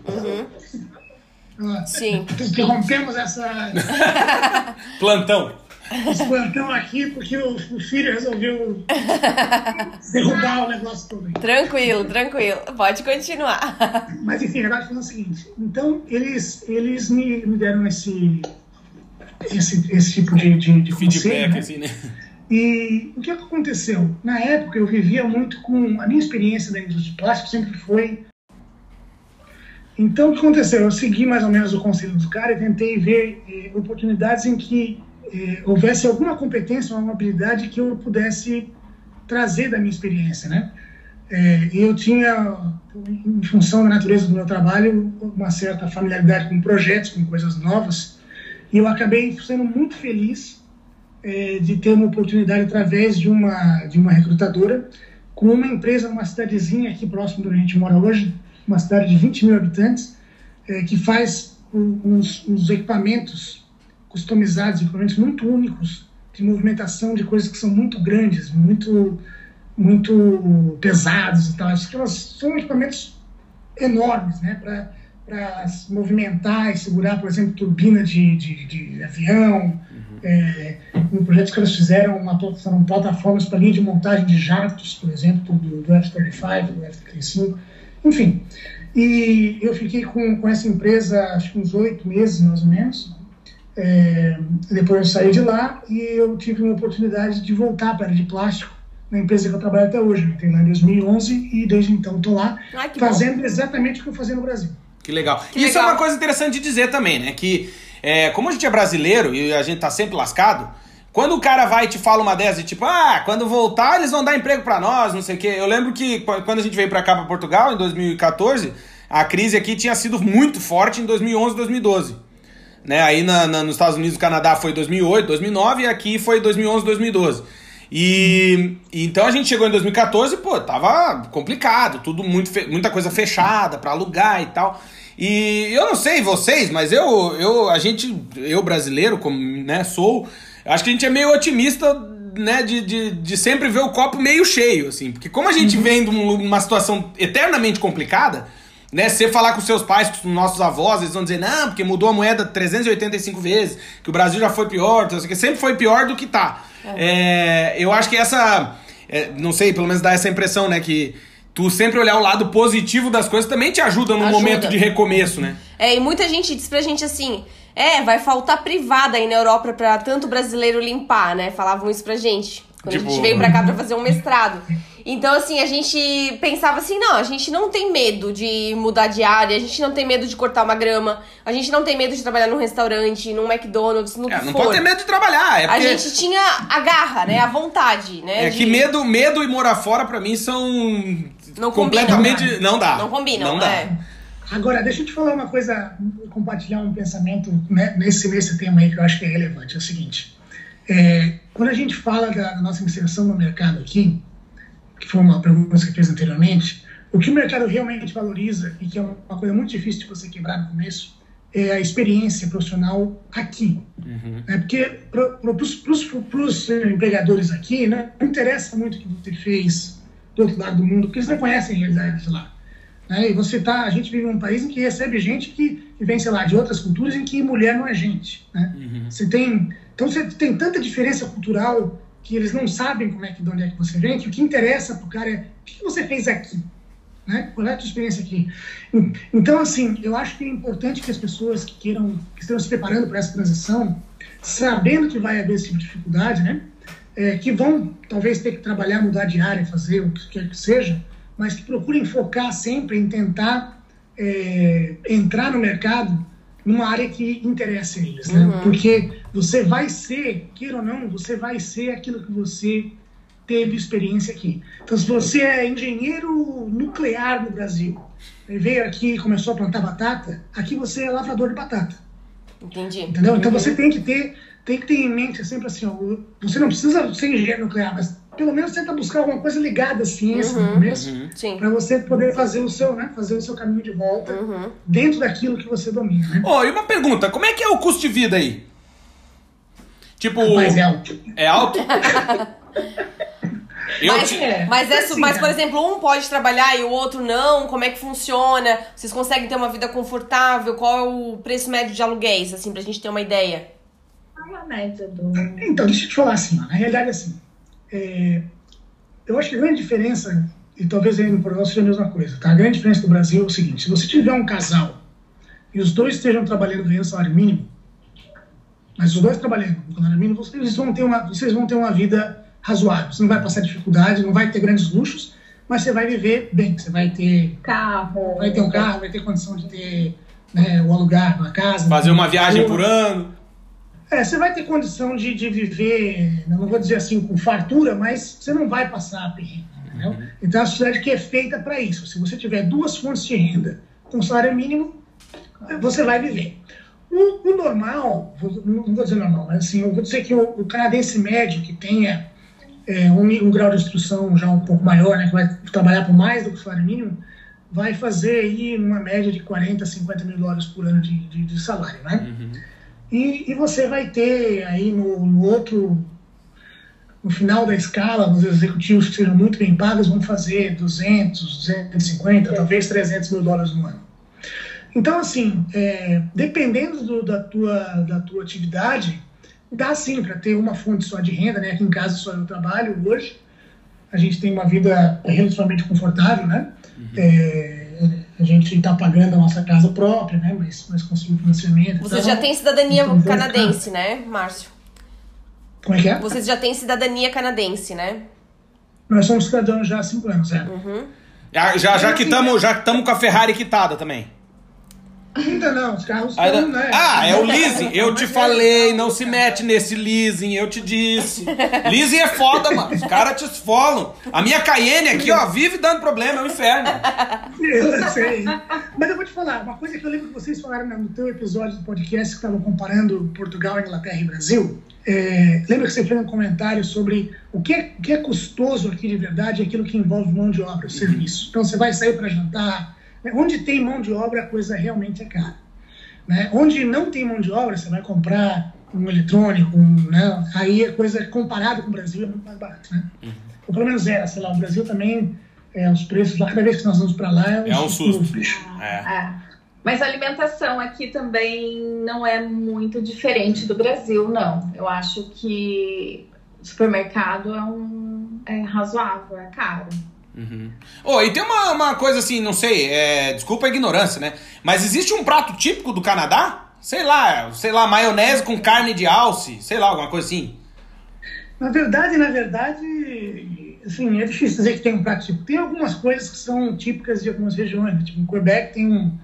Uhum. Sim. *laughs* Interrompemos essa. Plantão. Plantão aqui porque o, o filho resolveu *laughs* derrubar o negócio todo. Tranquilo, tranquilo. Pode continuar. Mas enfim, agora falando o seguinte. Então, eles, eles me, me deram esse, esse, esse tipo de, de, de feedback, conselho, né? assim, né? E o que aconteceu? Na época, eu vivia muito com. A minha experiência da indústria de plástico sempre foi então, o que aconteceu? Eu segui mais ou menos o conselho dos caras e tentei ver eh, oportunidades em que eh, houvesse alguma competência, uma habilidade que eu pudesse trazer da minha experiência, né? Eh, eu tinha, em função da natureza do meu trabalho, uma certa familiaridade com projetos, com coisas novas, e eu acabei sendo muito feliz eh, de ter uma oportunidade através de uma de uma recrutadora com uma empresa numa cidadezinha aqui próximo a gente mora hoje, uma cidade de 20 mil habitantes, é, que faz uns, uns, equipamentos customizados, equipamentos muito únicos, de movimentação de coisas que são muito grandes, muito, muito pesados e tal. Elas são equipamentos enormes, né, para se movimentar e segurar, por exemplo, turbina de, de, de avião. Uhum. É, um projeto que eles fizeram, uma, foram plataformas para linha de montagem de jatos, por exemplo, do, do F-35, do F-35. Enfim, e eu fiquei com, com essa empresa acho que uns oito meses, mais ou menos. É, depois eu saí de lá e eu tive uma oportunidade de voltar para a área de plástico na empresa que eu trabalho até hoje. entrei lá em 2011 e desde então estou lá Ai, fazendo bom. exatamente o que eu fazia no Brasil. Que legal. Que Isso legal. é uma coisa interessante de dizer também, né? Que é, como a gente é brasileiro e a gente tá sempre lascado, quando o cara vai e te fala uma dessas, tipo, ah, quando voltar eles vão dar emprego para nós, não sei o quê. Eu lembro que quando a gente veio para cá, para Portugal, em 2014, a crise aqui tinha sido muito forte em 2011, 2012. Né? Aí na, na, nos Estados Unidos e Canadá foi 2008, 2009 e aqui foi 2011, 2012. E então a gente chegou em 2014, pô, tava complicado, tudo muito muita coisa fechada para alugar e tal. E eu não sei vocês, mas eu eu a gente eu brasileiro, como, né, sou, acho que a gente é meio otimista, né, de, de, de sempre ver o copo meio cheio, assim, porque como a gente uhum. vem de uma situação eternamente complicada, né? Se você falar com seus pais, com nossos avós, eles vão dizer, não, porque mudou a moeda 385 vezes, que o Brasil já foi pior, que sempre foi pior do que tá. É. É, eu acho que essa. É, não sei, pelo menos dá essa impressão, né? Que tu sempre olhar o lado positivo das coisas também te ajuda no ajuda. momento de recomeço, né? É, e muita gente diz pra gente assim. É, vai faltar privada aí na Europa pra tanto brasileiro limpar, né? Falavam isso pra gente. Quando tipo... a gente veio pra cá pra fazer um mestrado. Então, assim, a gente pensava assim, não, a gente não tem medo de mudar de área, a gente não tem medo de cortar uma grama, a gente não tem medo de trabalhar num restaurante, num McDonald's, no é, que não for. pode ter medo de trabalhar. É porque... A gente tinha a garra, né, a vontade, né? É de... que medo, medo e morar fora, pra mim, são não completamente... Combinam, não dá. Não combinam, não dá. É. Agora, deixa eu te falar uma coisa, compartilhar um pensamento né, nesse, nesse tema aí que eu acho que é relevante. É o seguinte, é, quando a gente fala da nossa inserção no mercado aqui, que foi uma pergunta que fez anteriormente, o que o mercado realmente valoriza, e que é uma coisa muito difícil de você quebrar no começo, é a experiência profissional aqui. Uhum. É porque para os empregadores aqui, né, não interessa muito o que você fez do outro lado do mundo, porque eles não conhecem a realidade de lá. Né? E você tá, a gente vive num país em que recebe gente que, que vem, sei lá, de outras culturas em que mulher não é gente. Né? Uhum. Você tem, então você tem tanta diferença cultural que eles não sabem como é que, de onde é que você vem, que o que interessa para o cara é o que você fez aqui, né? Qual é a tua experiência aqui? Então, assim, eu acho que é importante que as pessoas que queiram, que estejam se preparando para essa transição, sabendo que vai haver esse tipo de dificuldade, né? É, que vão talvez ter que trabalhar, mudar de área, fazer o que quer que seja, mas que procurem focar sempre em tentar é, entrar no mercado numa área que interessa eles, né? Uhum. Porque você vai ser, queira ou não, você vai ser aquilo que você teve experiência aqui. Então, se você é engenheiro nuclear no Brasil, e veio aqui e começou a plantar batata, aqui você é lavrador de batata. Entendi. Entendeu? Então, você tem que ter, tem que ter em mente sempre assim, ó, você não precisa ser engenheiro nuclear, mas pelo menos tenta buscar alguma coisa ligada à ciência uhum, no começo, uhum, para você poder fazer o seu, né, fazer o seu caminho de volta uhum. dentro daquilo que você domina. Né? Oh, e uma pergunta, como é que é o custo de vida aí? Tipo, mas é alto. É alto? *laughs* mas, é, mas, é, assim, mas, por exemplo, um pode trabalhar e o outro não. Como é que funciona? Vocês conseguem ter uma vida confortável? Qual é o preço médio de aluguéis, assim, pra gente ter uma ideia? Qual a média do. Então, deixa eu te falar assim, na realidade, assim, é, eu acho que a grande diferença, e talvez aí no Portugal seja a mesma coisa, tá? A grande diferença do Brasil é o seguinte: se você tiver um casal e os dois estejam trabalhando ganhando salário mínimo, mas os dois trabalhando com salário mínimo, vocês vão ter uma, vocês vão ter uma vida razoável. Você não vai passar dificuldade, não vai ter grandes luxos, mas você vai viver bem. Você vai ter carro, vai ter um carro, vai ter condição de ter né, o alugar uma casa, fazer uma viagem por ano. É, você vai ter condição de, de viver, não vou dizer assim com fartura, mas você não vai passar perrengue? Uhum. Então, é a sociedade que é feita para isso. Se você tiver duas fontes de renda com salário mínimo, você vai viver. O, o normal, não vou dizer normal, mas assim, eu vou dizer que o, o canadense médio que tenha é, um, um, grau de instrução já um pouco maior, né, que vai trabalhar por mais do que o salário mínimo, vai fazer aí uma média de 40, 50 mil dólares por ano de, de, de salário, né? Uhum. E, e você vai ter aí no, no outro, no final da escala, os executivos que sejam muito bem pagos vão fazer 200, 250, talvez 300 mil dólares no ano. Então, assim, é, dependendo do, da, tua, da tua atividade, dá sim para ter uma fonte só de renda, né? Aqui em casa só eu trabalho hoje. A gente tem uma vida relativamente confortável, né? Uhum. É, a gente está pagando a nossa casa própria, né? Mas, mas conseguiu financiamento. Você então, já tem cidadania então, canadense, né, Márcio? Como é que é? Você já tem cidadania canadense, né? Nós somos cidadãos já há cinco anos, é. Uhum. Já, já, já que estamos já com a Ferrari quitada também. Ainda não, os carros Ainda- estão, né? Ah, é o *laughs* leasing. Eu te é- falei, não se mete nesse leasing, eu te disse. Leasing é foda, mano. Os caras te esfolam. A minha Cayenne aqui, ó, vive dando problema, é um inferno. Eu sei. Mas eu vou te falar, uma coisa que eu lembro que vocês falaram no teu episódio do podcast que estavam comparando Portugal, Inglaterra e Brasil. É, lembra que você fez um comentário sobre o que, é, o que é custoso aqui de verdade, aquilo que envolve mão de obra, serviço. Então você vai sair para jantar, né? Onde tem mão de obra a coisa realmente é cara. Né? Onde não tem mão de obra, você vai comprar um eletrônico, um, né? aí a coisa comparado com o Brasil é muito mais barato. Né? Ou pelo menos era, sei lá, o Brasil também, é, os preços lá, cada vez que nós vamos para lá É um susto. bicho. É. É. Mas a alimentação aqui também não é muito diferente do Brasil, não. Eu acho que o supermercado é um é razoável, é caro. Uhum. Ô, e tem uma, uma coisa assim, não sei, é, desculpa a ignorância, né? Mas existe um prato típico do Canadá? Sei lá, sei lá, maionese com carne de alce, sei lá, alguma coisa assim. Na verdade, na verdade, assim, é difícil dizer que tem um prato típico. Tem algumas coisas que são típicas de algumas regiões. né? Tipo, em Quebec tem um,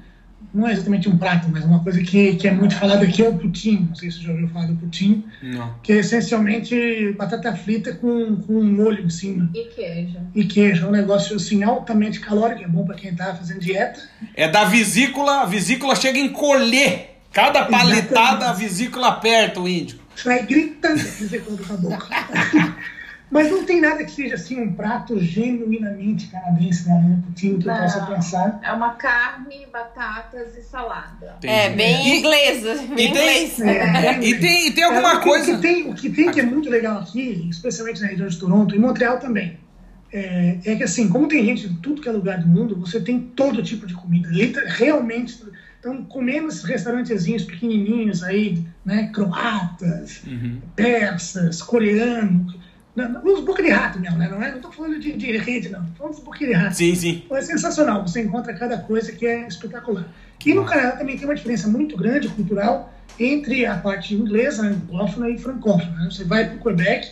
não é exatamente um prato, mas uma coisa que, que é muito falada aqui é o poutine. Não sei se você já ouviu falar do poutine, Não. que é essencialmente batata frita com, com um molho em cima E queijo. e queijo. É um negócio assim altamente calórico, é bom para quem tá fazendo dieta. É da vesícula, a vesícula chega a encolher. Cada paletada a vesícula aperta o índio. Você vai gritando quer dizer, quando com a boca. Mas não tem nada que seja assim um prato genuinamente canadense, né? Um poutine que eu Não. possa pensar. É uma carne, batatas e salada. É, bem E- inglês. Bem e tem- inglês. É, *laughs* E tem, e tem alguma É, coisa. O que, tem, o que tem que é muito legal aqui, especialmente na região de Toronto e Montreal também, é, é que assim, como tem gente de tudo que é lugar do mundo, você tem todo tipo de comida. Realmente. Então, comendo esses restaurantezinhos pequenininhos aí, né? Croatas, Uhum. persas, coreanos. Não, não, Os boca de rato mesmo, né? Não, é, não tô falando de, de rede, não. Tô falando dos boca de rato. Sim, sim. É sensacional, você encontra cada coisa que é espetacular. E no Canadá também tem uma diferença muito grande cultural entre a parte inglesa, anglófona e francófona. né? Você vai para o Quebec,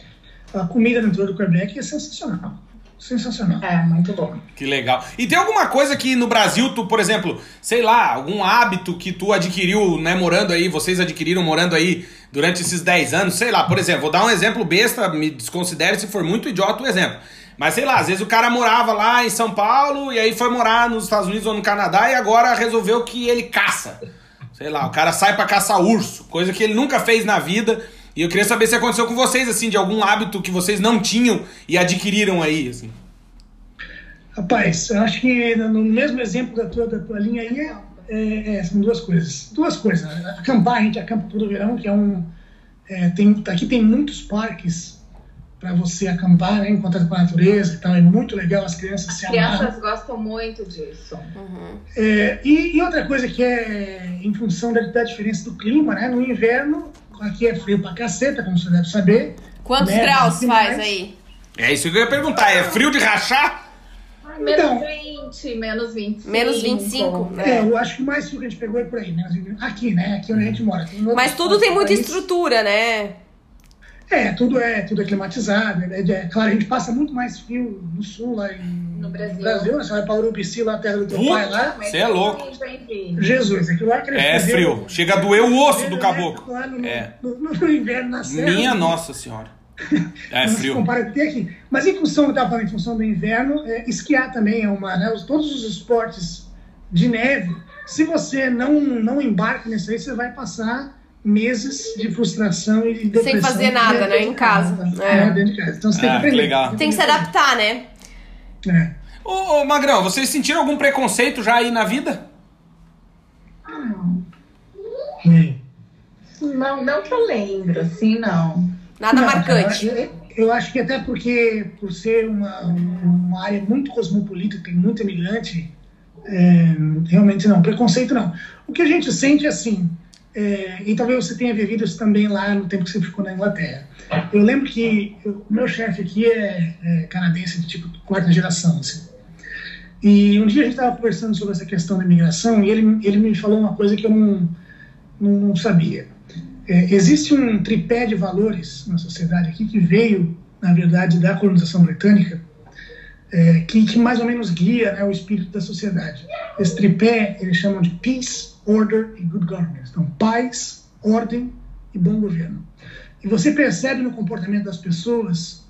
a comida interior do Quebec é sensacional. Sensacional. É, muito bom. Que legal. E tem alguma coisa que no Brasil, tu, por exemplo, sei lá, algum hábito que tu adquiriu, né, morando aí, vocês adquiriram morando aí durante esses 10 anos, sei lá, por exemplo, vou dar um exemplo besta, me desconsidere se for muito idiota o exemplo. Mas sei lá, às vezes o cara morava lá em São Paulo e aí foi morar nos Estados Unidos ou no Canadá e agora resolveu que ele caça. Sei lá, o cara sai pra caçar urso, coisa que ele nunca fez na vida. E eu queria saber se aconteceu com vocês, assim, de algum hábito que vocês não tinham e adquiriram aí, assim. Rapaz, eu acho que no mesmo exemplo da tua, da tua linha aí, é, é, são duas coisas. Duas coisas. Acampar, a gente acampa todo verão, que é um. é, tem, aqui tem muitos parques para você acampar, né, em contato com a natureza e tal. É muito legal, as crianças se As amarram. crianças gostam muito disso. Uhum. É, e, e outra coisa que é em função da, da diferença do clima, né? No inverno, aqui é frio pra caceta, como você deve saber. Quantos Neve graus faz aí? É isso que eu ia perguntar, é frio de rachar? Menos Então. 20, menos 25. Menos 25. É, eu acho que o mais frio que a gente pegou é por aí, né? Aqui, né? Aqui onde a gente mora. Mas tudo tem muita país. estrutura, né? É, tudo é, tudo é climatizado. É, é, claro, a gente passa muito mais frio no sul, lá em, No Brasil. né? Você vai para Urubici, lá terra do teu Puta. pai, lá. Mas Cê é louco. Jesus, aquilo lá é aquele É frio, chega a doer o osso do caboclo. Lá no, É. no, no, no inverno, na serra. Minha nossa senhora. É não se frio. compara aqui. Mas em função, eu estava falando, em função do inverno, é, esquiar também é uma, né, os- todos os esportes de neve, se você não, não embarca nisso aí, você vai passar meses de frustração e de depressão. fazer nada, dentro né, de em casa. É. É. dentro de casa. Então você tem Ah, que aprender. legal. Tem que se adaptar, né? É. Ô, ô, Magrão, vocês sentiram algum preconceito já aí na vida? Hum. Não, não que eu lembro, assim, não. Nada Não, marcante. eu, eu acho que até porque, por ser uma, uma área muito cosmopolita, tem muito imigrante, é, realmente não. Preconceito não. O que a gente sente é assim, é, e talvez você tenha vivido isso também lá no tempo que você ficou na Inglaterra. Eu lembro que o meu chefe aqui é, é canadense de tipo quarta geração, assim. E um dia a gente estava conversando sobre essa questão da imigração e ele, ele me falou uma coisa que eu não, não, não sabia. É, existe um tripé de valores na sociedade aqui que veio, na verdade, da colonização britânica, é, que, que, mais ou menos guia né, o espírito da sociedade. Esse tripé eles chamam de peace, order e good governance. Então, paz, ordem e bom governo. E você percebe no comportamento das pessoas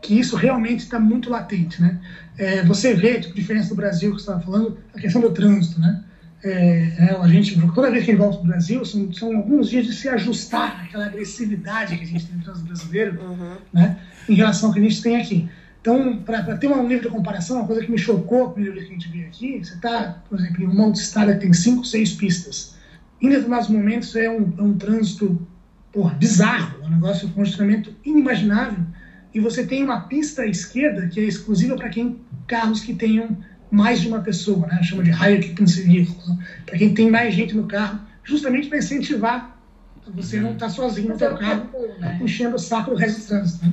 que isso realmente está muito latente, né? É, você vê, tipo, diferença do Brasil que você estava falando, a questão do trânsito, né? É, é, a gente, toda vez que a gente volta para o Brasil, são, são, alguns dias de se ajustar àquela agressividade que a gente tem no trânsito brasileiro, uhum. né? Em relação ao que a gente tem aqui. Então, para ter um nível de comparação, uma coisa que me chocou a primeira vez que a gente veio aqui, você está, por exemplo, em uma autoestrada que tem cinco, seis pistas. Em determinados momentos é um, é um trânsito porra, bizarro, um negócio, um congestionamento inimaginável. E você tem uma pista à esquerda que é exclusiva para quem carros que tenham mais de uma pessoa, né? Chama de vehicle, né? para quem tem mais gente no carro, justamente para incentivar você não estar tá sozinho no seu carro, né? enchendo o saco do resto do trânsito. Né?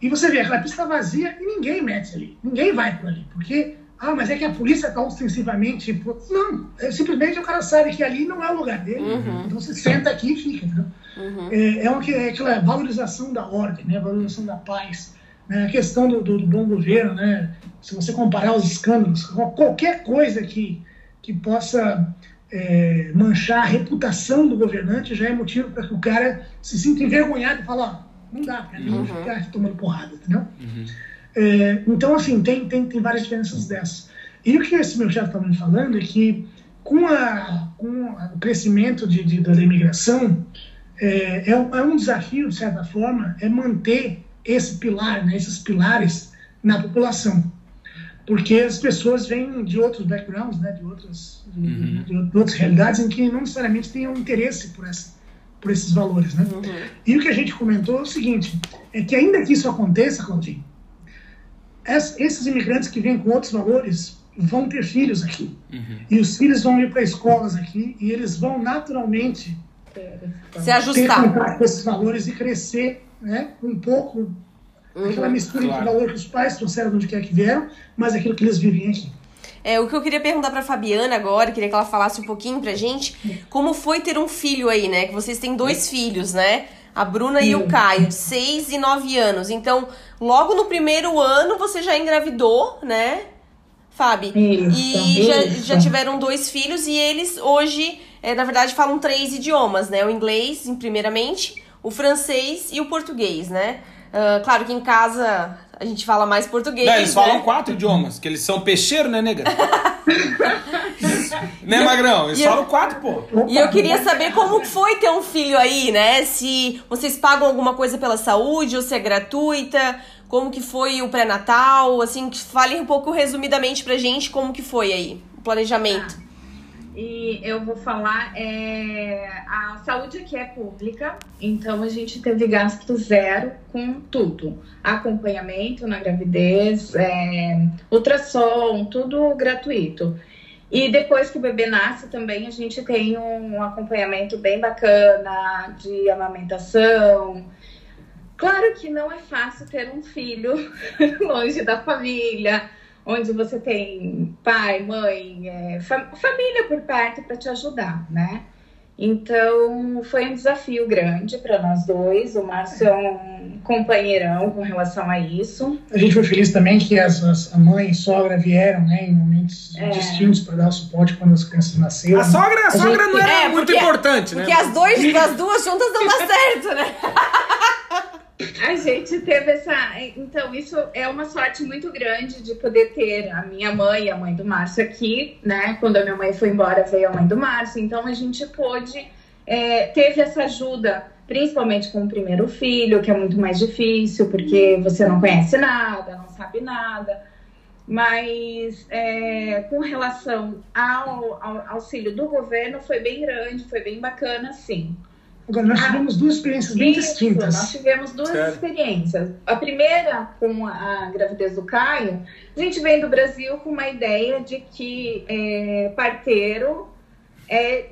E você vê aquela pista vazia e ninguém mete ali, ninguém vai por ali, porque ah, mas é que a polícia está ostensivamente. Não, é, simplesmente o cara sabe que ali não é o lugar dele. Uhum. Então você senta aqui e fica. Uhum. É, é, uma, é aquela valorização da ordem, né? valorização da paz. Né? A questão do, do, do, bom governo, né? se você comparar os escândalos, qualquer coisa que, que possa é, manchar a reputação do governante já é motivo para que o cara se sinta envergonhado e fale: ó, não dá para mim uhum. ficar tomando porrada, entendeu? Uhum. É, então, assim, tem, tem, tem várias diferenças dessas. E o que esse meu chefe estava me falando é que com, a, com o crescimento de, de da imigração, é, é, é, um desafio, de certa forma, é manter esse pilar, né, esses pilares na população. Porque as pessoas vêm de outros backgrounds, né, de, outras, de, uhum. de, de outras realidades em que não necessariamente têm um interesse por, essa, por esses valores. Né? Uhum. E o que a gente comentou é o seguinte, é que ainda que isso aconteça, Claudinho, esses imigrantes que vêm com outros valores vão ter filhos aqui. Uhum. E os filhos vão ir para escolas aqui e eles vão naturalmente se ajustar ter contato com esses valores e crescer né, um pouco uhum. aquela mistura claro. entre o valor que os pais trouxeram de onde quer que vieram, mas aquilo que eles vivem aqui. É, o que eu queria perguntar para Fabiana agora, queria que ela falasse um pouquinho pra gente, como foi ter um filho aí, né? Que vocês têm dois filhos, né? A Bruna e o Caio, 6 e 9 anos. Então, logo no primeiro ano você já engravidou, né, Fábio? Isso, e já, já, tiveram dois filhos e eles hoje, é, na verdade, falam três idiomas, né? O inglês, primeiramente, o francês e o português, né? Uh, claro que em casa a gente fala mais português. Não, eles né? falam quatro idiomas, que eles são peixeiro, né, nega? *laughs* né, Magrão? Eles falam quatro, pô. E eu queria saber como foi ter um filho aí, né? Se vocês pagam alguma coisa pela saúde ou se é gratuita. Como que foi o pré-natal? Assim, fale um pouco resumidamente pra gente como que foi aí, o planejamento. E eu vou falar, é, a saúde aqui é pública, então a gente teve gasto zero com tudo. Acompanhamento na gravidez, é, ultrassom, tudo gratuito. E depois que o bebê nasce também a gente tem um acompanhamento bem bacana de amamentação. Claro que não é fácil ter um filho *laughs* longe da família, onde você tem pai, mãe, é, família por perto para te ajudar, né? Então foi um desafio grande para nós dois. O Márcio é um companheirão com relação a isso. A gente foi feliz também que as, a mãe e a sogra vieram, né, em momentos é. distintos para dar o suporte quando as crianças nasceram. A sogra, a sogra gente, não era é, muito importante, porque né? Porque as, dois, as duas juntas não dá certo, né? *laughs* A gente teve essa. Então, isso é uma sorte muito grande de poder ter a minha mãe e a mãe do Márcio aqui, né? Quando a minha mãe foi embora, veio a mãe do Márcio. Então, a gente pôde. É, teve essa ajuda, principalmente com o primeiro filho, que é muito mais difícil, porque você não conhece nada, não sabe nada. Mas é, com relação ao, ao auxílio do governo, foi bem grande, foi bem bacana, sim. Agora, nós tivemos duas experiências bem Isso, distintas. Nós tivemos duas experiências. A primeira, com a gravidez do Caio, a gente vem do Brasil com uma ideia de que é, parteiro é,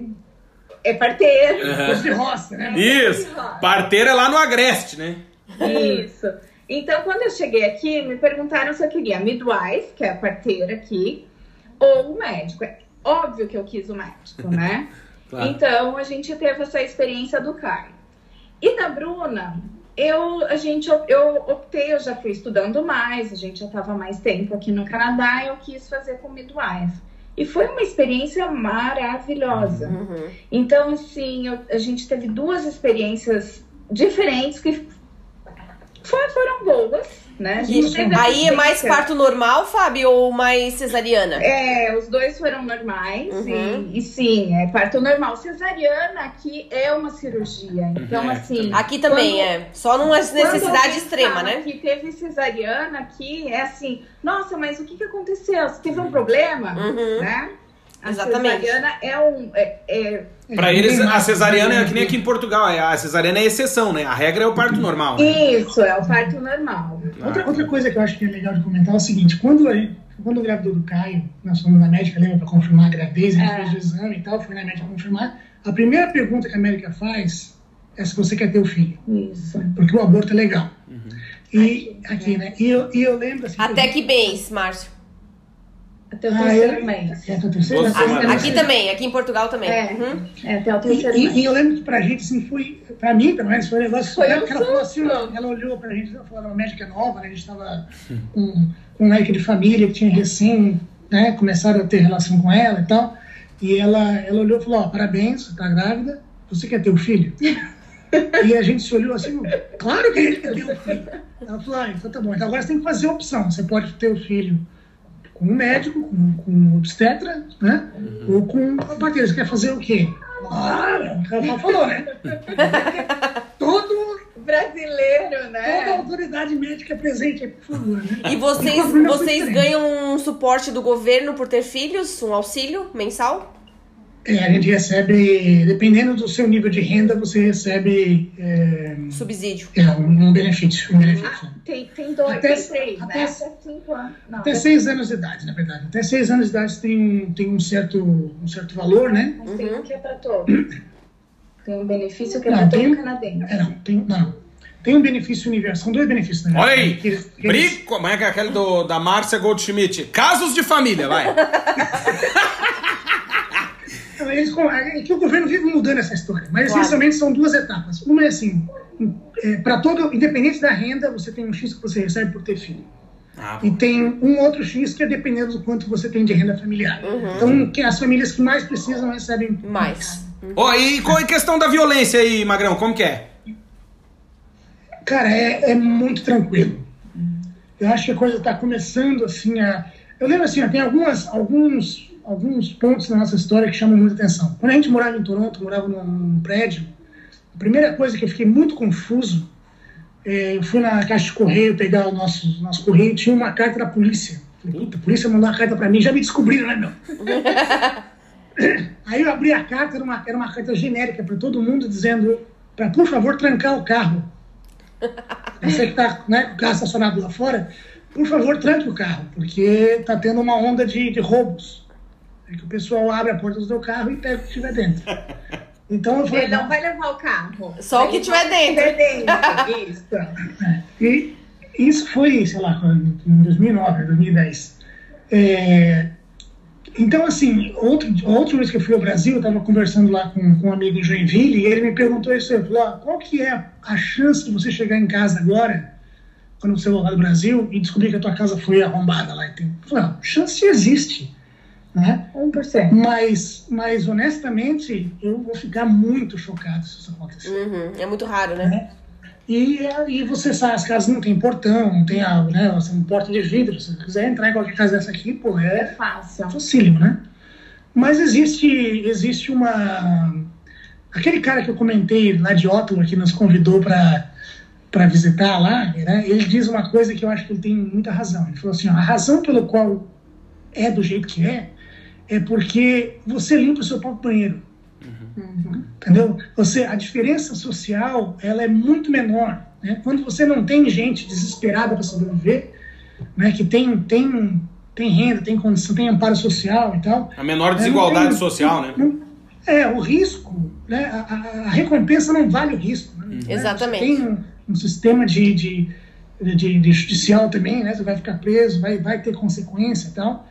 é parteiro. Uhum. de roça, né? Isso. Parteiro é lá no Agreste, né? Isso. Então, quando eu cheguei aqui, me perguntaram se eu queria midwife, que é a parteira aqui, ou o médico. É óbvio que eu quis o médico, né? *laughs* Claro. Então a gente teve essa experiência do Caio. E da Bruna, eu, a gente, eu optei, eu já fui estudando mais, a gente já estava mais tempo aqui no Canadá, eu quis fazer com midwife. E foi uma experiência maravilhosa. Uhum. Então, assim, eu, a gente teve duas experiências diferentes que foi- foram boas, né? A aí é mais parto normal, Fábio, ou mais cesariana? É, os dois foram normais Uhum. e, e sim, é parto normal. Cesariana aqui é uma cirurgia, então É, assim. Aqui também quando- é. Só numa necessidade extrema, né? Que teve cesariana aqui, é assim, nossa, mas o que, que aconteceu? Você teve um problema? Uhum. Né? A Exatamente. cesariana é um. É, é- Pra eles, a cesariana é que nem aqui em Portugal. é- A cesariana é exceção, né? A regra é o parto normal. Né? Isso, é o parto normal. Outra, outra coisa que eu acho que é legal de comentar é o seguinte: quando, a gente, quando engravidou do Caio, nós fomos na médica, lembra, para confirmar a gravidez, a gente É. fez o exame e tal, fui na médica confirmar. A primeira pergunta que a médica faz é se você quer ter o filho, Isso. porque o aborto é legal. Uhum. E aqui, né? E eu, e eu lembro assim. Até que mês, Márcio? Até o Ah, eu- mês. É, até o terceiro? O semanas. Aqui terceiro. também, aqui em Portugal também. É. Uhum. É, até o E, terceiro e- mês. e eu lembro que pra gente, assim, foi. Pra mim, pelo menos, foi um negócio. Foi um ela falou assim, ela olhou pra gente, ela falou, uma médica nova, né? A gente tava com, com um médico de família que tinha recém, né, começado a ter relação com ela e tal. E ela, ela olhou e falou: Ó, parabéns, você tá grávida, você quer ter o filho? *laughs* e a gente se olhou assim, claro que a gente quer ter o filho. Ela falou: Ah, então tá bom, então agora você tem que fazer a opção. Você pode ter o filho com um médico, com, com um obstetra, né? Ou com a parteira. Você quer fazer o quê? Ah, ela falou, né? *laughs* Todo, Brasileiro, toda a né? autoridade médica presente aí, por favor, né? E vocês, E foi vocês ganham um suporte do governo por ter filhos? Um auxílio mensal? É, a gente recebe, dependendo do seu nível de renda, você recebe é, Subsídio. é, um, um benefício. Um benefício. Ah, tem, tem dois, Até- tem três, até- né? Até cinco anos. Não, Até seis anos de idade, na verdade. Até seis anos de idade tem, um- tem um, certo, um certo valor, né? Mas tem Uhum. um que é para todos. *coughs* Tem um benefício que é para todo tem- canadense. É, não, tem, não. Tem um benefício universal. São dois benefícios, né? Olha aí! Que eles- que Bri... eles- Como é que é aquele do, da Márcia Goldschmidt? Casos de família, vai. *laughs* Eles, é que o governo vive mudando essa história, mas Claro. essencialmente são duas etapas. Uma é assim, é, para todo, independente da renda, você tem um X que você recebe por ter filho. Ah, E tem um outro X que é dependendo do quanto você tem de renda familiar. Então, que as famílias que mais precisam recebem Mais. Ó, e com a questão da violência aí, Magrão, como que é? Cara, é, é muito tranquilo. Eu acho que a coisa está começando assim a. Eu lembro assim, ó, tem algumas, alguns, alguns pontos na nossa história que chamam muita atenção. Quando a gente morava em Toronto, morava num, num prédio, a primeira coisa que eu fiquei muito confuso, é, eu fui na caixa de correio pegar o nosso, nosso correio e tinha uma carta da polícia. Falei, puta, a polícia mandou uma carta para mim, já me descobriram, né, meu? *laughs* Aí eu abri a carta, era uma, era uma carta genérica para todo mundo, dizendo para, por favor, trancar o carro. Você que está né, com o carro estacionado lá fora, por favor, tranque o carro, porque está tendo uma onda de, de roubos. É que o pessoal abre a porta do seu carro e pega o que estiver dentro. *laughs* Então eu falei, Ele não vai levar o carro. Só o que tiver dentro. Tiver dentro. *laughs* Isso. É, E isso foi, sei lá, em 2009, 2010. É, então, assim, outro, outra vez que eu fui ao Brasil, eu estava conversando lá com, com um amigo em Joinville, e ele me perguntou isso, ele falou, ah, qual que é a chance de você chegar em casa agora, quando você voltar do Brasil, e descobrir que a tua casa foi arrombada lá? Eu falei, ah, chance existe, né? 1%. Mas, mas, honestamente, eu vou ficar muito chocado se isso acontecer. Uhum. É muito raro, né? E aí você sabe, as casas não tem portão, não tem a, né, assim, porta de vidro. Se você quiser entrar em qualquer casa dessa aqui, pô, É é fácil. facílimo, né? Mas existe, existe uma... Aquele cara que eu comentei lá de Ottawa, que nos convidou para para visitar lá, né, ele diz uma coisa que eu acho que ele tem muita razão. Ele falou assim, ó, a razão pelo qual é do jeito que é, é porque você limpa o seu próprio banheiro. Uhum. Entendeu? Você, a diferença social ela é muito menor. Né? Quando você não tem gente desesperada para sobreviver, né? que tem, tem, tem renda, tem condição, tem amparo social e tal. A menor é, desigualdade não tem- social, né? não- é, o risco, né? a, a- a recompensa não vale o risco. Né? Uhum. Exatamente. Você tem um, um sistema de, de, de, de judicial também, né? Você vai ficar preso, vai, vai ter consequência e tal.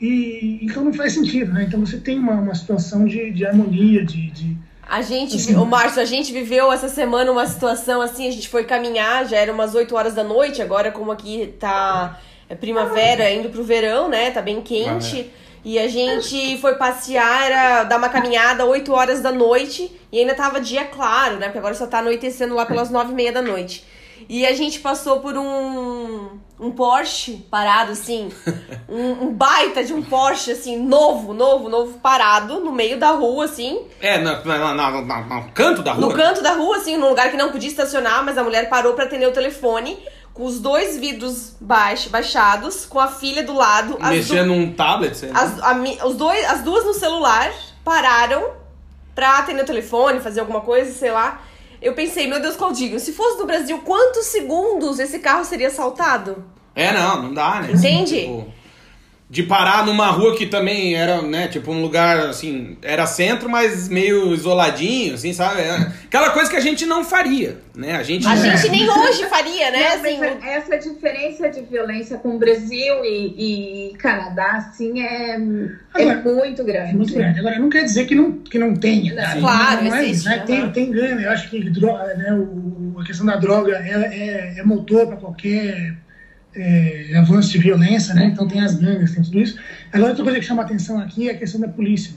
E, então não faz sentido, né? Então você tem uma, uma situação de, de harmonia, de, de, A gente, o Márcio, a gente viveu essa semana uma situação assim, a gente foi caminhar, já era umas 8 horas da noite, agora como aqui tá é primavera, indo pro verão, né? Tá bem quente. E a gente foi passear, era dar uma caminhada 8 horas da noite e ainda tava dia claro, né? Porque agora só tá anoitecendo lá pelas 9 e meia da noite. E a gente passou por um, um Porsche parado, assim. *laughs* Um, um baita de um Porsche, assim, novo, novo, novo, parado no meio da rua, assim. É, no, no, no, no- canto da rua. No canto da rua, assim, num lugar que não podia estacionar, mas a mulher parou pra atender o telefone, com os dois vidros baix, baixados, com a filha do lado. Mexendo num tablet. sei as, a os dois, as duas no celular pararam pra atender o telefone, fazer alguma coisa, sei lá. Eu pensei, meu Deus, Claudinho, se fosse no Brasil, quantos segundos esse carro seria assaltado? É, não, não dá, né? Entende? Tipo, de parar numa rua que também era, né, tipo um lugar assim, era centro, mas meio isoladinho, assim, sabe? É Aquela coisa que a gente não faria, né? A gente. A É. gente nem hoje faria, né? Não, Assim, essa diferença de violência com o Brasil e, e Canadá, assim, é, é Agora, muito É grande. muito grande. Agora, não quer dizer que não, que não tenha. Não, tá? claro, não é existe, isso, né? Tem, tem grana. Eu acho que droga, né, o, a questão da droga é, é, é motor para qualquer é, avanço de violência, né? Então tem as gangues, tem tudo isso. Agora, outra coisa que chama atenção aqui é a questão da polícia.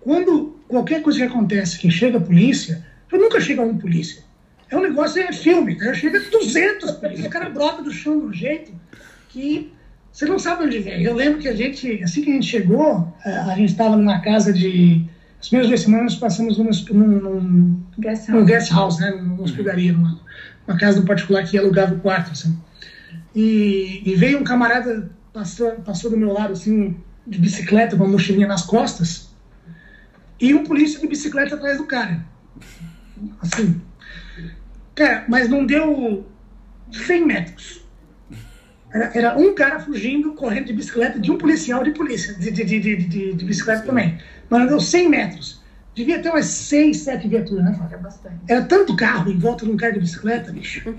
Quando qualquer coisa que acontece que chega a polícia, nunca chega um polícia. É um negócio, é filme, né? chega 200 polícia, o cara brota do chão de um jeito que você não sabe onde vem. Eu lembro que a gente, assim que a gente chegou, eh, a gente estava numa casa de. As primeiras duas semanas passamos num, num, num, Guest num house. guest house, né? Numa hospedaria, numa, numa casa do particular que alugava o quarto, assim. E, e veio um camarada, passou, passou do meu lado, assim, de bicicleta, com uma mochilinha nas costas, e um polícia de bicicleta atrás do cara. Assim. Cara, mas não deu 100 metros. Era, era um cara fugindo, correndo de bicicleta, de um policial de polícia, de, de, de, de, de- bicicleta também. Mas não deu 100 metros. Devia ter umas 6, 7 viaturas, né? É bastante. Era tanto carro em volta de um cara de bicicleta, bicho.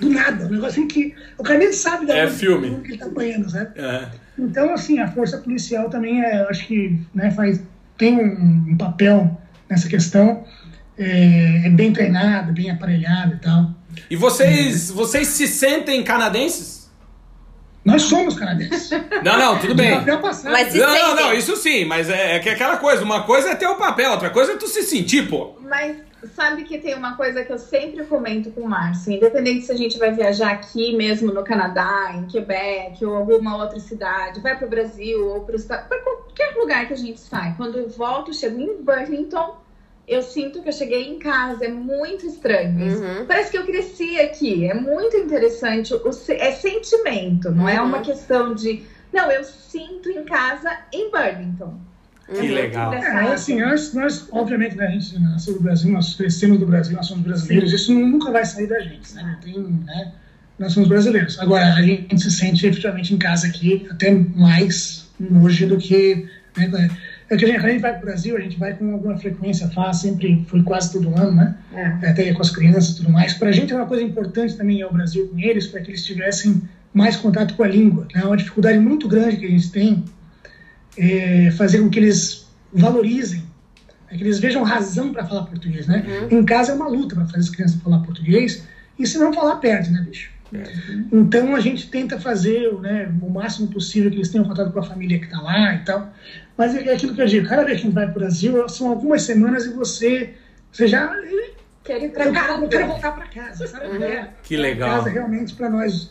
Do nada. Um negócio assim que o cara nem sabe da É filme. que ele tá apanhando, sabe? É. Então, assim, a força policial também, é, eu acho que né, faz, tem um, um papel nessa questão. É, é bem treinada, bem aparelhada e tal. E vocês, vocês se sentem canadenses? Nós somos canadenses. *laughs* Não, não, tudo bem. Papel passado. Mas se Não, não, sentem. não, isso sim, mas é, é que é aquela coisa, uma coisa é ter o papel, outra coisa é tu se sentir, pô. Mas sabe que tem uma coisa que eu sempre comento com o Márcio, independente se a gente vai viajar aqui mesmo no Canadá, em Quebec ou alguma outra cidade, vai para o Brasil ou para qualquer lugar que a gente sai. Quando eu volto, chego em Burlington, eu sinto que eu cheguei em casa, é muito estranho. Uhum. Parece que eu cresci aqui, é muito interessante, o é sentimento, não é Uhum. uma questão de. Não, eu sinto em casa em Burlington. Que muito legal. É, assim, nós, nós, obviamente, né, a gente nasceu no Brasil, nós crescemos no Brasil, nós somos brasileiros, isso nunca vai sair da gente, né? Não Tem, né? Nós somos brasileiros. Agora, a gente se sente efetivamente em casa aqui, até mais hoje do que. Né, é que a gente, quando a gente vai para o Brasil, a gente vai com alguma frequência, faz sempre, foi quase todo ano, né? É. até com as crianças e tudo mais. Para a gente é uma coisa importante também ir ao Brasil com eles, para que eles tivessem mais contato com a língua. É uma dificuldade muito grande que a gente tem é fazer com que eles valorizem, é que eles vejam razão para falar português, né? Em casa é uma luta para fazer as crianças falar português e se não falar perde, né, bicho? Então a gente tenta fazer né, o máximo possível que eles tenham contato com a família que está lá e tal. Mas é aquilo que eu digo, cada vez que a gente vai para o Brasil, são algumas semanas e você, você já Quero ir pra eu quero, eu quero casa. voltar para casa, sabe? Uhum. É, Que a legal. casa realmente para nós.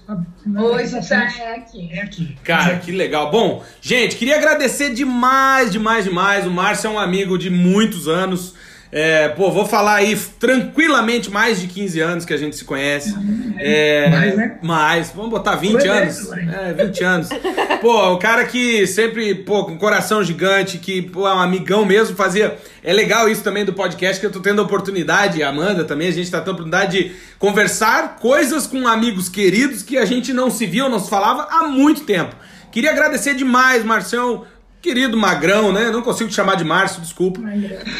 Hoje já é aqui. é aqui. Cara, que legal. Bom, gente, queria agradecer demais, demais, demais. O Márcio é um amigo de muitos anos. É, pô, vou falar aí tranquilamente mais de 15 anos que a gente se conhece. É, Mais, né? mais. Vamos botar 20 Foi anos. Lorena. É, 20 anos. Pô, o cara que sempre, pô, com coração gigante, que, pô, é um amigão mesmo, fazia. É legal isso também do podcast, que eu tô tendo a oportunidade, a Amanda também, a gente tá tendo a oportunidade de conversar coisas com amigos queridos que a gente não se viu, não se falava há muito tempo. Queria agradecer demais, Marcião. Querido Magrão, né? Não consigo te chamar de Márcio, desculpa.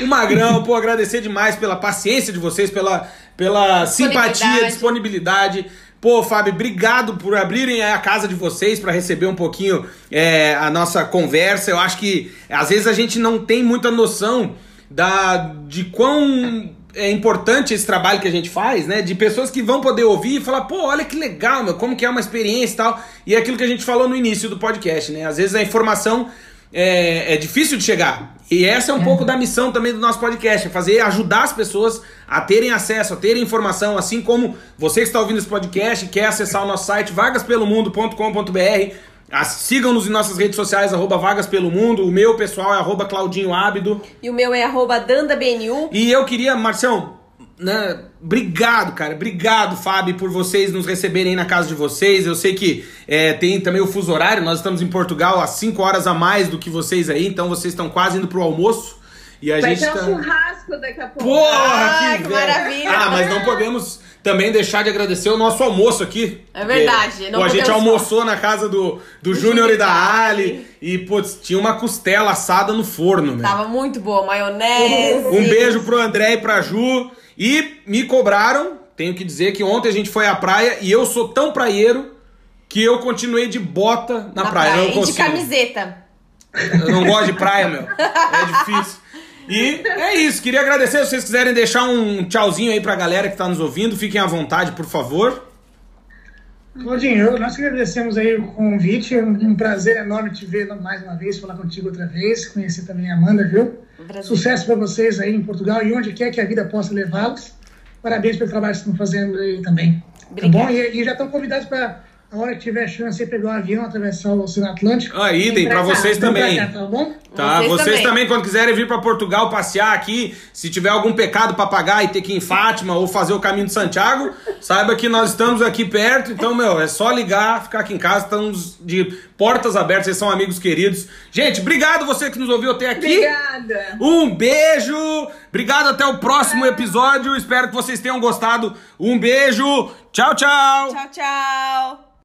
O Magrão, pô, agradecer demais pela paciência de vocês, pela, pela simpatia, disponibilidade. Pô, Fábio, obrigado por abrirem a casa de vocês para receber um pouquinho é, a nossa conversa. Eu acho que às vezes a gente não tem muita noção da, de quão é importante esse trabalho que a gente faz, né? De pessoas que vão poder ouvir e falar, pô, olha que legal, meu, como que é uma experiência e tal. E é aquilo que a gente falou no início do podcast, né? Às vezes a informação é, é difícil de chegar. E essa é um pouco da missão também do nosso podcast, é fazer, ajudar as pessoas a terem acesso, a terem informação, assim como você que está ouvindo esse podcast quer acessar o nosso site vagaspelomundo.com.br. Sigam-nos em nossas redes sociais, arroba Vagas Pelo Mundo. O meu pessoal é arroba Claudinho Ábido. E o meu é arroba DandaBNU. E eu queria, Marcião, né, obrigado, cara. Obrigado, Fábio, por vocês nos receberem na casa de vocês. Eu sei que é, tem também o fuso horário. Nós estamos em Portugal há 5 horas a mais do que vocês aí, então vocês estão quase indo pro almoço. E a Vai gente ter tá... um churrasco daqui a pouco. Porra, Ah, que velho. maravilha. Ah, mas não podemos também deixar de agradecer o nosso almoço aqui. É verdade, Porque, não pô, a gente almoçou na casa do, do Júnior e da Ali. E, putz, tinha uma costela assada no forno, meu. Tava muito boa, maionese. Um beijo pro André e pra Ju. E me cobraram, tenho que dizer que ontem a gente foi à praia e eu sou tão praieiro que eu continuei de bota na, praia. Eu não E de camiseta. Eu não gosto de praia, meu. É difícil. E é isso, queria agradecer. Se vocês quiserem deixar um tchauzinho aí pra galera que tá nos ouvindo, fiquem à vontade, por favor. Claudinho, nós que agradecemos aí o convite. É um, um prazer enorme te ver mais uma vez, falar contigo outra vez, conhecer também a Amanda, viu? Brasil. Sucesso para vocês aí em Portugal e onde quer que a vida possa levá-los. Parabéns pelo trabalho que estão fazendo aí também. Obrigada. Tá bom? E, e já estão convidados para, a hora que tiver chance, aí pegar o avião, atravessar o Oceano Atlântico. Ah, idem cá, vocês também. cá, tá bom? Tá, vocês, Vocês também. também. quando quiserem vir pra Portugal passear aqui, se tiver algum pecado pra pagar e ter que ir em Fátima ou fazer o caminho de Santiago, saiba que nós estamos aqui perto, então, meu, é só ligar, ficar aqui em casa, estamos de portas abertas, vocês são amigos queridos. Gente, obrigado você que nos ouviu até aqui. Obrigada. Um beijo, obrigado até o próximo episódio, espero que vocês tenham gostado. Um beijo, tchau, tchau. Tchau, tchau.